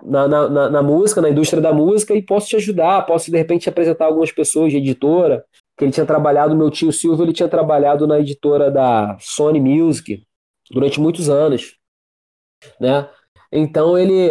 na, na, na, música, na indústria da música, e posso te ajudar, posso de repente te apresentar algumas pessoas de editora, que ele tinha trabalhado, meu tio Silvio, ele tinha trabalhado na editora da Sony Music durante muitos anos, né? Então ele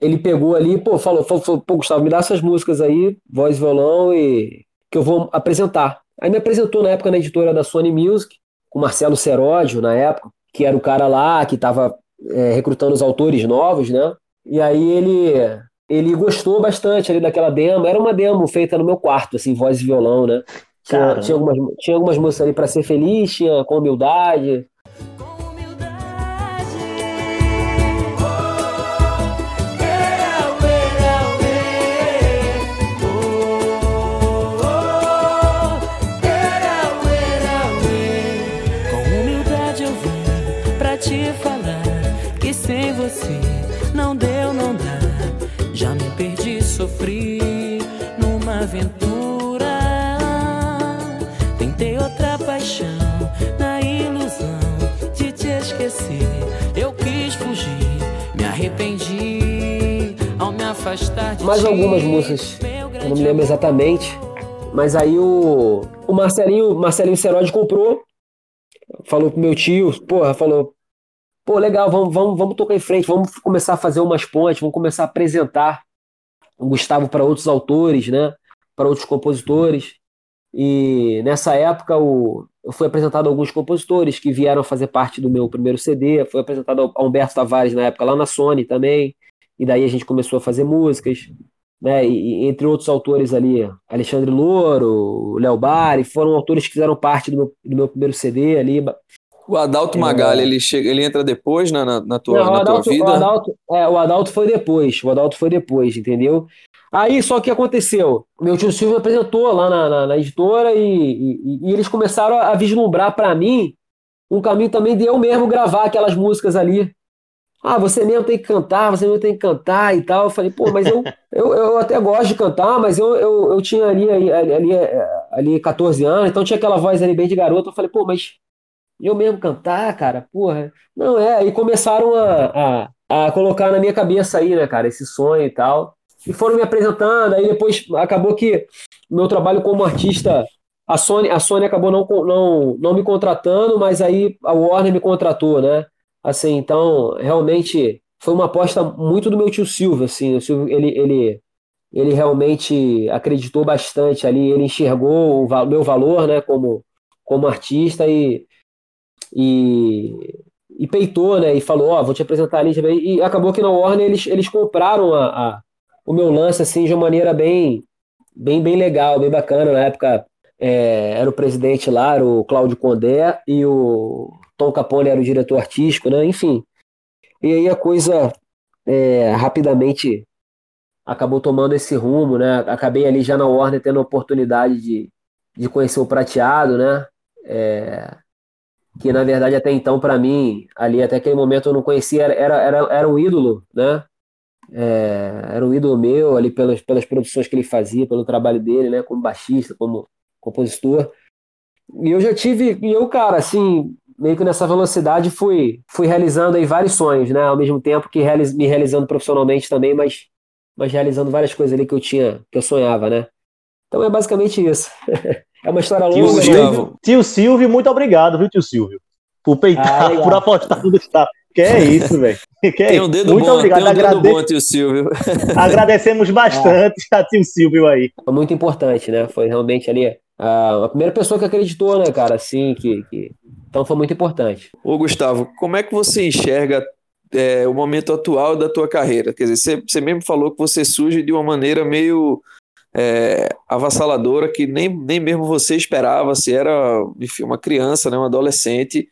ele pegou ali, pô, falou, falou, pô, Gustavo, me dá essas músicas aí, voz violão, e que eu vou apresentar. Aí me apresentou na época na editora da Sony Music, com Marcelo Seródio, na época, que era o cara lá que estava é, recrutando os autores novos, né? E aí ele ele gostou bastante ali daquela demo. Era uma demo feita no meu quarto, assim, voz e violão, né? Tinha, tinha, algumas, tinha algumas músicas ali para ser feliz, tinha com humildade. Mais algumas músicas, eu não me lembro exatamente. Mas aí o, o Marcelinho, Marcelinho Seródi comprou, falou pro meu tio, porra, falou, pô, legal, vamos, vamos, vamos tocar em frente, vamos começar a fazer umas pontes, vamos começar a apresentar o Gustavo para outros autores, né? Para outros compositores. E nessa época o, eu fui apresentado a alguns compositores que vieram fazer parte do meu primeiro CD. Foi apresentado a Humberto Tavares na época lá na Sony também. E daí a gente começou a fazer músicas. Né, e, entre outros autores ali, Alexandre Louro, Léo Bari, foram autores que fizeram parte do meu, do meu primeiro CD ali, o Adalto Magalha, é... ele, chega, ele entra depois na, na, na tua, Não, na Adalto, tua vida? O Adalto, é, o Adalto foi depois. O Adalto foi depois, entendeu? Aí, só que aconteceu? Meu tio Silvio apresentou lá na, na, na editora e, e, e, eles começaram a vislumbrar para mim um caminho também de eu mesmo gravar aquelas músicas ali. Ah, você mesmo tem que cantar, você mesmo tem que cantar e tal. Eu falei, pô, mas eu, eu, eu até gosto de cantar, mas eu, eu, eu tinha ali, ali, ali, ali 14 anos, então tinha aquela voz ali bem de garoto. Eu falei, pô, mas eu mesmo cantar, cara, porra. Não, é, aí começaram a, a, a colocar na minha cabeça aí, né, cara, esse sonho e tal. E foram me apresentando, aí depois acabou que meu trabalho como artista, a Sony, a Sony acabou não, não, não me contratando, mas aí a Warner me contratou, né? Assim, então, realmente foi uma aposta muito do meu tio Silvio, assim, o Silvio, ele, ele, ele realmente acreditou bastante ali, ele enxergou o meu valor, né, como, como artista e e, e peitou, né? E falou, ó, oh, vou te apresentar ali. E acabou que na Warner eles, eles compraram a, a, o meu lance assim de uma maneira bem, bem, bem legal, bem bacana. Na época é, era o presidente lá, o Cláudio Condé, e o Tom Capone era o diretor artístico, né? Enfim. E aí a coisa é, rapidamente acabou tomando esse rumo, né? Acabei ali já na Warner tendo a oportunidade de, de conhecer o Prateado, né? É, que na verdade até então para mim ali até aquele momento eu não conhecia era era, era um ídolo né é, era um ídolo meu ali pelas, pelas produções que ele fazia pelo trabalho dele né como baixista como compositor e eu já tive e eu cara assim meio que nessa velocidade fui fui realizando aí vários sonhos né ao mesmo tempo que realiz, me realizando profissionalmente também mas mas realizando várias coisas ali que eu tinha que eu sonhava né então é basicamente isso É uma história longa. Tio, né? Silvio, tio Silvio, muito obrigado, viu, tio Silvio? Por peitar, ah, por apostar no Gustavo. Que é isso, velho. Tem um dedo muito bom, obrigado. Tem um dedo bom, tio Silvio. Agradecemos bastante é. a tio Silvio aí. Foi muito importante, né? Foi realmente ali a, a primeira pessoa que acreditou, né, cara? Assim, que, que... Então foi muito importante. Ô, Gustavo, como é que você enxerga é, o momento atual da tua carreira? Quer dizer, você, você mesmo falou que você surge de uma maneira meio é, avassaladora que nem, nem mesmo você esperava, se era enfim, uma criança, né, um adolescente.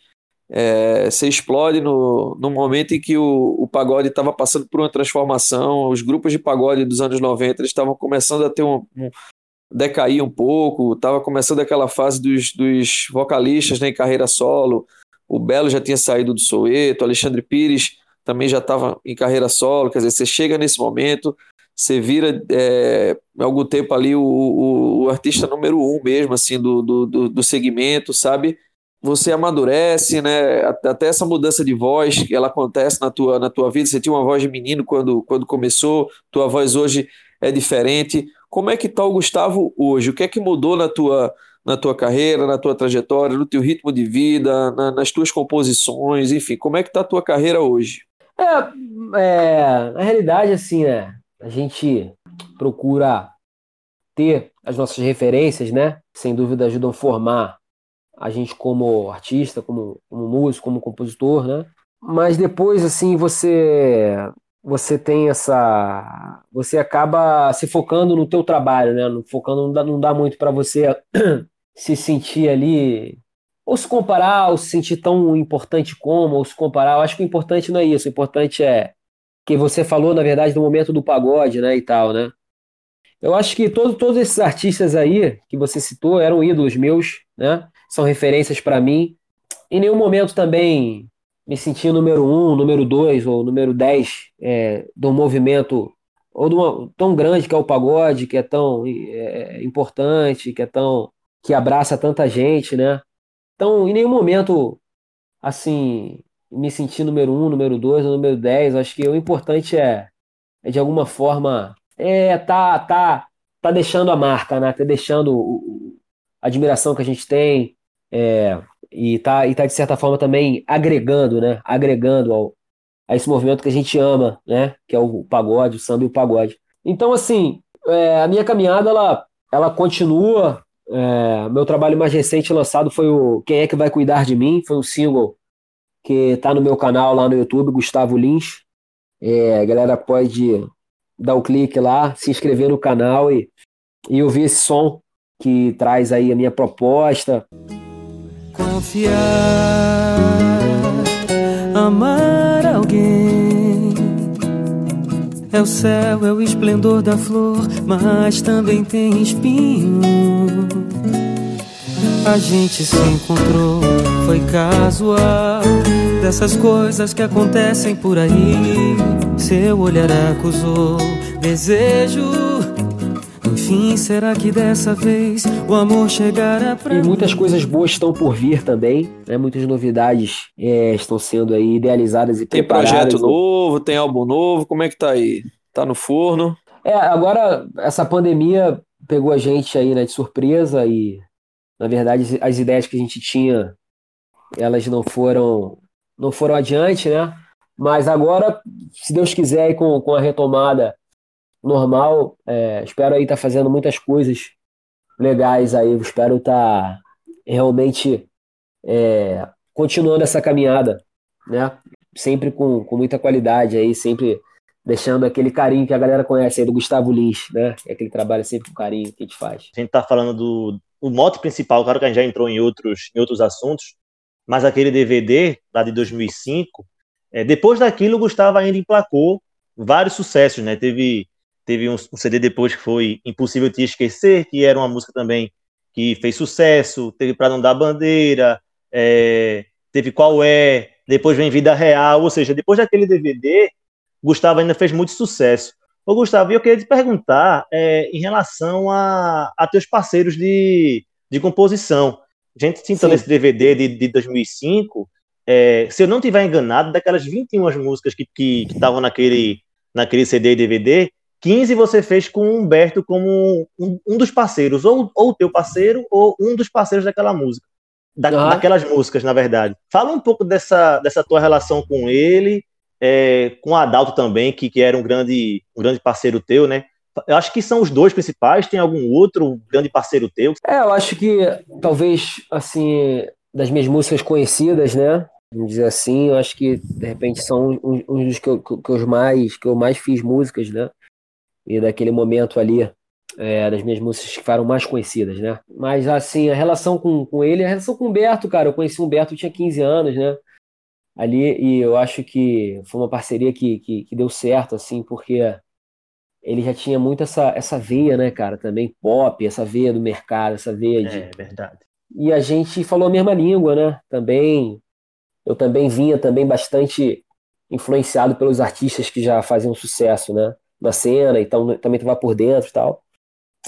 É, você explode no, no momento em que o, o pagode estava passando por uma transformação, os grupos de pagode dos anos 90 estavam começando a ter um, um decair um pouco, estava começando aquela fase dos, dos vocalistas né, em carreira solo, o Belo já tinha saído do Soweto, Alexandre Pires também já estava em carreira solo, quer dizer, você chega nesse momento, você vira é, algum tempo ali o, o, o, artista número um mesmo, assim, do, do, do segmento, sabe? Você amadurece, né? Até essa mudança de voz, ela acontece na tua, na tua vida. Você tinha uma voz de menino quando, quando começou, tua voz hoje é diferente. Como é que está o Gustavo hoje? O que é que mudou na tua, na tua carreira, na tua trajetória, no teu ritmo de vida, na, nas tuas composições, enfim, como é que está a tua carreira hoje? É, é, na realidade, assim, né? a gente procura ter as nossas referências, né? Sem dúvida ajudam a formar a gente como artista, como, como músico, como compositor, né? Mas depois, assim, você você tem essa você acaba se focando no teu trabalho né focando não dá, não dá muito para você se sentir ali ou se comparar ou se sentir tão importante como ou se comparar eu acho que o importante não é isso o importante é que você falou, na verdade, do momento do pagode, né, e tal, né? Eu acho que todo, todos esses artistas aí que você citou eram ídolos meus, né? São referências para mim. Em nenhum momento também me senti número um, número dois ou número dez é, do movimento ou de uma, tão grande que é o pagode, que é tão é, importante, que é tão que abraça tanta gente, né? Então, em nenhum momento assim me sentir número um, número dois ou número dez. Acho que o importante é, é de alguma forma, é tá, tá, tá deixando a marca, né? Tá deixando a admiração que a gente tem é, e, tá, e tá, de certa forma, também agregando, né? Agregando ao, a esse movimento que a gente ama, né? Que é o pagode, o samba e o pagode. Então, assim, é, a minha caminhada, ela, ela continua. É, meu trabalho mais recente lançado foi o Quem é que vai cuidar de mim? Foi um single que tá no meu canal lá no YouTube, Gustavo Lins. É, a galera pode dar o um clique lá, se inscrever no canal e, e ouvir esse som que traz aí a minha proposta. Confiar, amar alguém. É o céu, é o esplendor da flor, mas também tem espinho. A gente se encontrou, foi casual. Dessas coisas que acontecem por aí. Seu olhar acusou desejo. Enfim, será que dessa vez o amor chegará pra E muitas coisas boas estão por vir também, né? Muitas novidades é, estão sendo aí idealizadas e tem preparadas. Tem projeto novo, tem álbum novo, como é que tá aí? Tá no forno? É, agora essa pandemia pegou a gente aí, né, de surpresa e na verdade, as ideias que a gente tinha, elas não foram, não foram adiante, né? Mas agora, se Deus quiser, com, com a retomada normal, é, espero aí estar tá fazendo muitas coisas legais aí. Espero estar tá realmente é, continuando essa caminhada, né? Sempre com, com muita qualidade aí, sempre deixando aquele carinho que a galera conhece aí do Gustavo Lins, né? É aquele trabalho sempre com carinho que a gente faz. A gente tá falando do, o mote principal, claro que a gente já entrou em outros, em outros assuntos, mas aquele DVD lá de 2005, é, depois daquilo, o Gustavo ainda emplacou vários sucessos, né? Teve, teve um, um, CD depois que foi Impossível Te Esquecer, que era uma música também que fez sucesso, teve Pra Não Dar Bandeira, é, teve Qual É, depois vem Vida Real, ou seja, depois daquele DVD, Gustavo ainda fez muito sucesso. Ô, Gustavo, eu queria te perguntar é, em relação a, a teus parceiros de, de composição. A gente citou nesse DVD de, de 2005, é, se eu não estiver enganado, daquelas 21 músicas que estavam que, naquele, naquele CD e DVD, 15 você fez com o Humberto como um, um dos parceiros, ou o teu parceiro, ou um dos parceiros daquela música. da, uhum. daquelas músicas, na verdade. Fala um pouco dessa, dessa tua relação com ele, é, com o Adalto também, que, que era um grande, um grande parceiro teu, né? Eu acho que são os dois principais, tem algum outro grande parceiro teu? É, eu acho que talvez, assim, das minhas músicas conhecidas, né? Vamos dizer assim, eu acho que de repente são uns, dos que eu, que, eu mais, que eu mais fiz músicas, né? E daquele momento ali, é, das minhas músicas que ficaram mais conhecidas, né? Mas assim, a relação com, com ele, a relação com o Humberto, cara, eu conheci o Humberto, eu tinha 15 anos, né? Ali, e eu acho que foi uma parceria que, que, que deu certo, assim, porque ele já tinha muito essa, essa veia, né, cara, também pop, essa veia do mercado, essa veia de. É verdade. E a gente falou a mesma língua, né? Também. Eu também vinha também bastante influenciado pelos artistas que já faziam sucesso, né? Na cena, então também estava por dentro e tal.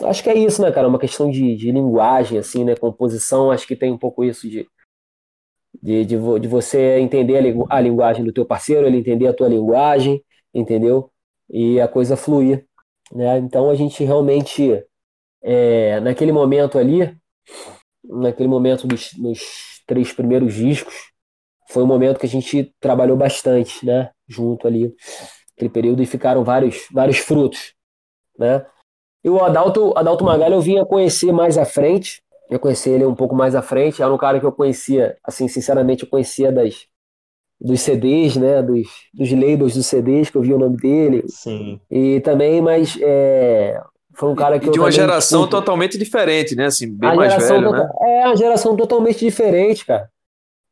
Acho que é isso, né, cara? Uma questão de, de linguagem, assim, né? Composição, acho que tem um pouco isso de, de, de, de você entender a, a linguagem do teu parceiro, ele entender a tua linguagem, entendeu? e a coisa fluir. Né? Então a gente realmente, é, naquele momento ali, naquele momento dos, dos três primeiros discos, foi um momento que a gente trabalhou bastante, né, junto ali, aquele período, e ficaram vários, vários frutos, né. E o Adalto, Adalto Magalha eu vinha conhecer mais à frente, eu conheci ele um pouco mais à frente, era um cara que eu conhecia, assim, sinceramente, eu conhecia das, dos CDs, né? Dos, dos labels dos CDs, que eu vi o nome dele. Sim. E também, mas é, foi um cara que. E de uma geração totalmente diferente, né? Assim, bem a mais velho, tota... né? É, uma geração totalmente diferente, cara.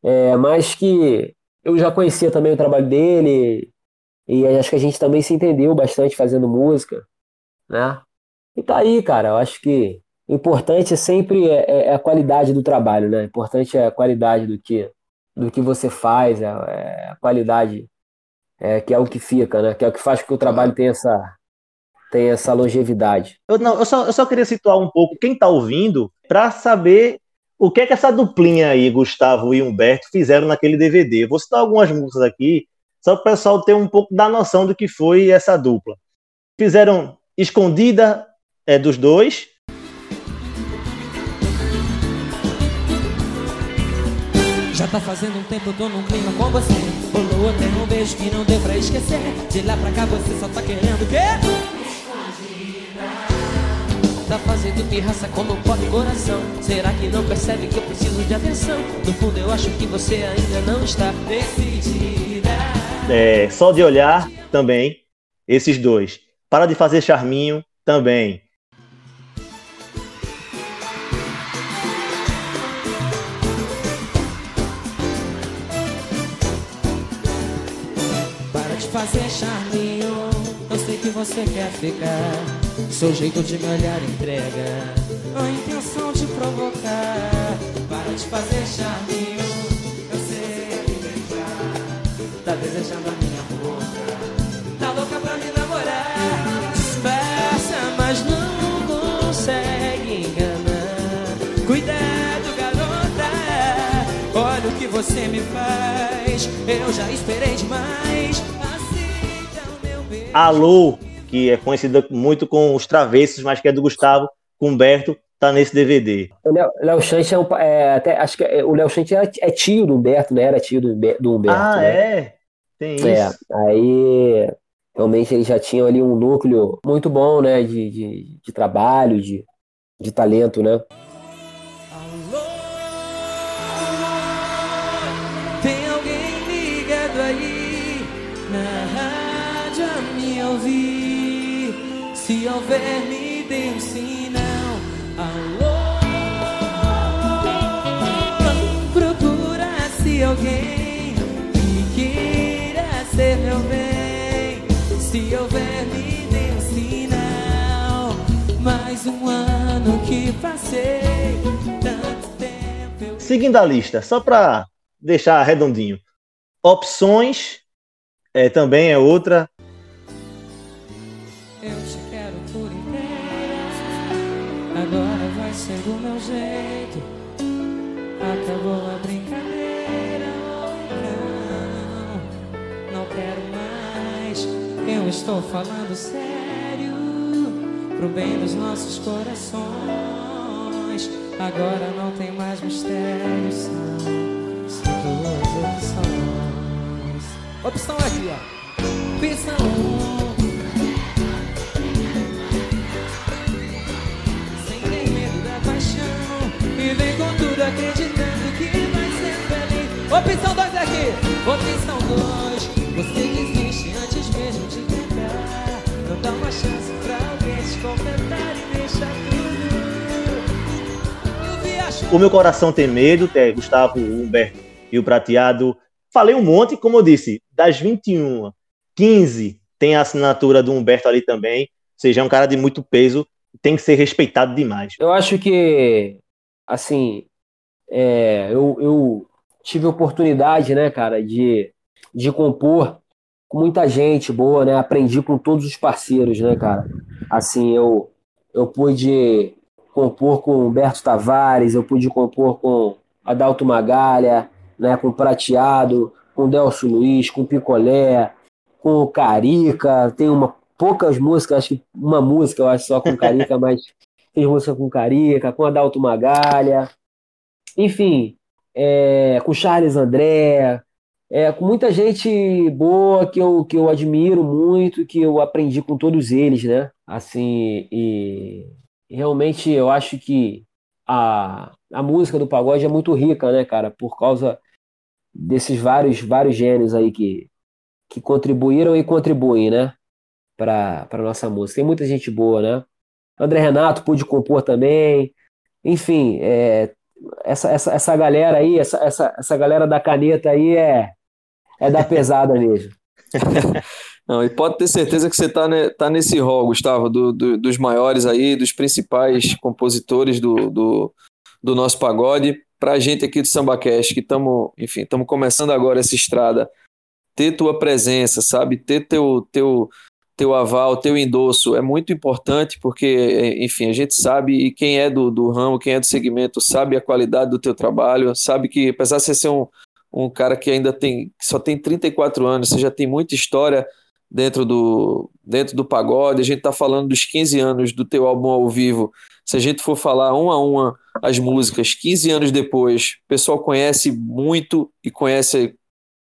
É, mas que eu já conhecia também o trabalho dele. E acho que a gente também se entendeu bastante fazendo música, né? E tá aí, cara. Eu acho que o importante sempre é, é, é a qualidade do trabalho, né? O importante é a qualidade do que do que você faz, é, é a qualidade, é, que é o que fica, né? Que é o que faz com que o trabalho tenha essa, tenha essa longevidade. Eu, não, eu, só, eu só queria situar um pouco quem está ouvindo para saber o que é que essa duplinha aí, Gustavo e Humberto, fizeram naquele DVD. vou citar algumas músicas aqui, só para o pessoal ter um pouco da noção do que foi essa dupla. Fizeram Escondida é, dos dois, Já tá fazendo um tempo, eu tô num clima com você Rolou até um beijo que não deu pra esquecer De lá pra cá você só tá querendo o quê? Tá fazendo pirraça como pode coração Será que não percebe que eu preciso de atenção? No fundo eu acho que você ainda não está decidida É, só de olhar também, esses dois. Para de fazer charminho também. Fazer charminho Eu sei que você quer ficar. Seu jeito de me olhar entrega A intenção de provocar. Para de fazer charminho Tá desejando a minha boca Tá louca pra me namorar Disfarça, mas não consegue enganar Cuidado, garota Olha o que você me faz Eu já esperei demais Alô, que é conhecida muito com os travessos, mas que é do Gustavo Humberto, tá nesse DVD. O Léo Chante é, um, é, até, acho que é, o Léo Chante é, é, tio do Humberto, né? Era tio do, do Humberto. Ah, né? é? Tem é, isso. aí realmente eles já tinham ali um núcleo muito bom, né? De, de, de trabalho, de, de talento, né? Alô, tem alguém ligado aí na ouvir. Se houver, me ser meu bem. Se houver, me dê um sinal. Mais um ano que passei, tanto tempo. Eu... Seguindo a lista, só para deixar redondinho. Opções é, também é outra. Estou falando sério, pro bem dos nossos corações. Agora não tem mais mistério, são só duas opções. Opção aqui, ó. Opção 1. Sem ter medo da paixão. E vem com tudo acreditando que vai ser feliz. Opção 2 aqui. Opção 2. Você chance pra alguém te completar e deixa tudo. O meu coração tem medo, é Gustavo, o Humberto e o Prateado. Falei um monte, como eu disse, das 21, 15 tem a assinatura do Humberto ali também. Ou seja, é um cara de muito peso, tem que ser respeitado demais. Eu acho que, assim, é, eu, eu tive oportunidade, né, cara, de, de compor com muita gente boa, né? Aprendi com todos os parceiros, né, cara? Assim, eu, eu pude compor com Humberto Tavares, eu pude compor com Adalto Magalha, né, com Prateado, com Delcio Luiz, com Picolé, com Carica, tem uma poucas músicas, acho que uma música eu acho só com Carica, mas tem música com Carica, com Adalto Magalha, enfim, é, com Charles André, é, com muita gente boa que eu, que eu admiro muito, que eu aprendi com todos eles, né? Assim, e realmente eu acho que a, a música do pagode é muito rica, né, cara? Por causa desses vários, vários gênios aí que, que contribuíram e contribuem, né? Para nossa música. Tem muita gente boa, né? André Renato pude compor também. Enfim, é, essa, essa, essa galera aí, essa, essa, essa galera da caneta aí é, é da pesada mesmo. Não, e pode ter certeza que você está né, tá nesse rol, Gustavo, do, do, dos maiores aí, dos principais compositores do, do, do nosso pagode. Para a gente aqui do SambaCast, que estamos, enfim, estamos começando agora essa estrada, ter tua presença, sabe? Ter teu, teu, teu aval, teu endosso é muito importante, porque, enfim, a gente sabe, e quem é do, do ramo, quem é do segmento, sabe a qualidade do teu trabalho, sabe que, apesar de você ser um, um cara que ainda tem, que só tem 34 anos, você já tem muita história dentro do, dentro do pagode, a gente está falando dos 15 anos do teu álbum ao vivo, se a gente for falar uma a uma as músicas, 15 anos depois, o pessoal conhece muito e conhece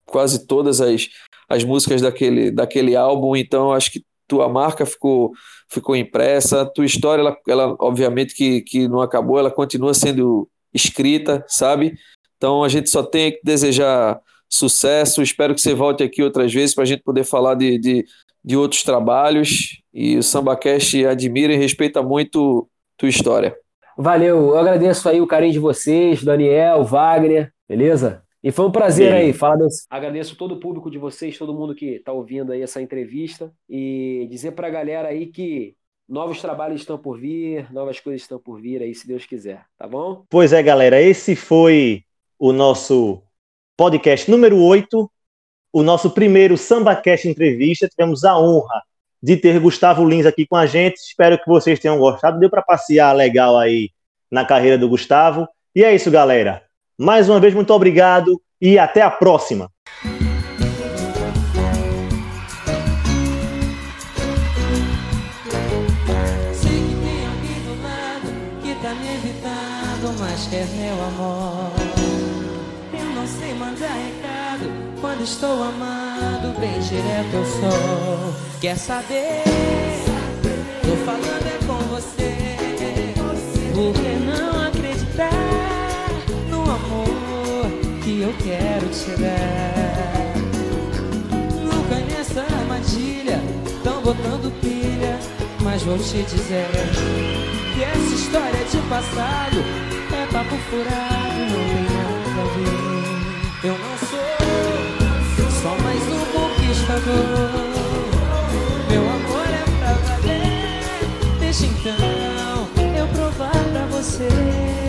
quase todas as, as músicas daquele, daquele álbum, então acho que tua marca ficou, ficou impressa, tua história, ela, ela obviamente que, que não acabou, ela continua sendo escrita, sabe? Então a gente só tem que desejar sucesso, espero que você volte aqui outras vezes para a gente poder falar de, de, de outros trabalhos, e o SambaCast admira e respeita muito tua história. Valeu, eu agradeço aí o carinho de vocês, Daniel, Wagner, beleza? E foi um prazer Sim. aí falar desse. Agradeço todo o público de vocês, todo mundo que está ouvindo aí essa entrevista e dizer para a galera aí que novos trabalhos estão por vir, novas coisas estão por vir aí, se Deus quiser, tá bom? Pois é, galera, esse foi o nosso podcast número 8, o nosso primeiro SambaCast entrevista. Tivemos a honra de ter Gustavo Lins aqui com a gente. Espero que vocês tenham gostado. Deu para passear legal aí na carreira do Gustavo. E é isso, galera. Mais uma vez, muito obrigado e até a próxima. Estou amado, bem direto eu sou. Quer saber? Tô falando é com você. Por que não acreditar no amor que eu quero te dar? Nunca nessa armadilha Tão botando pilha Mas vou te dizer Que essa história de passado É papo furado Não tem Meu amor é pra valer. Deixa então Eu provar pra você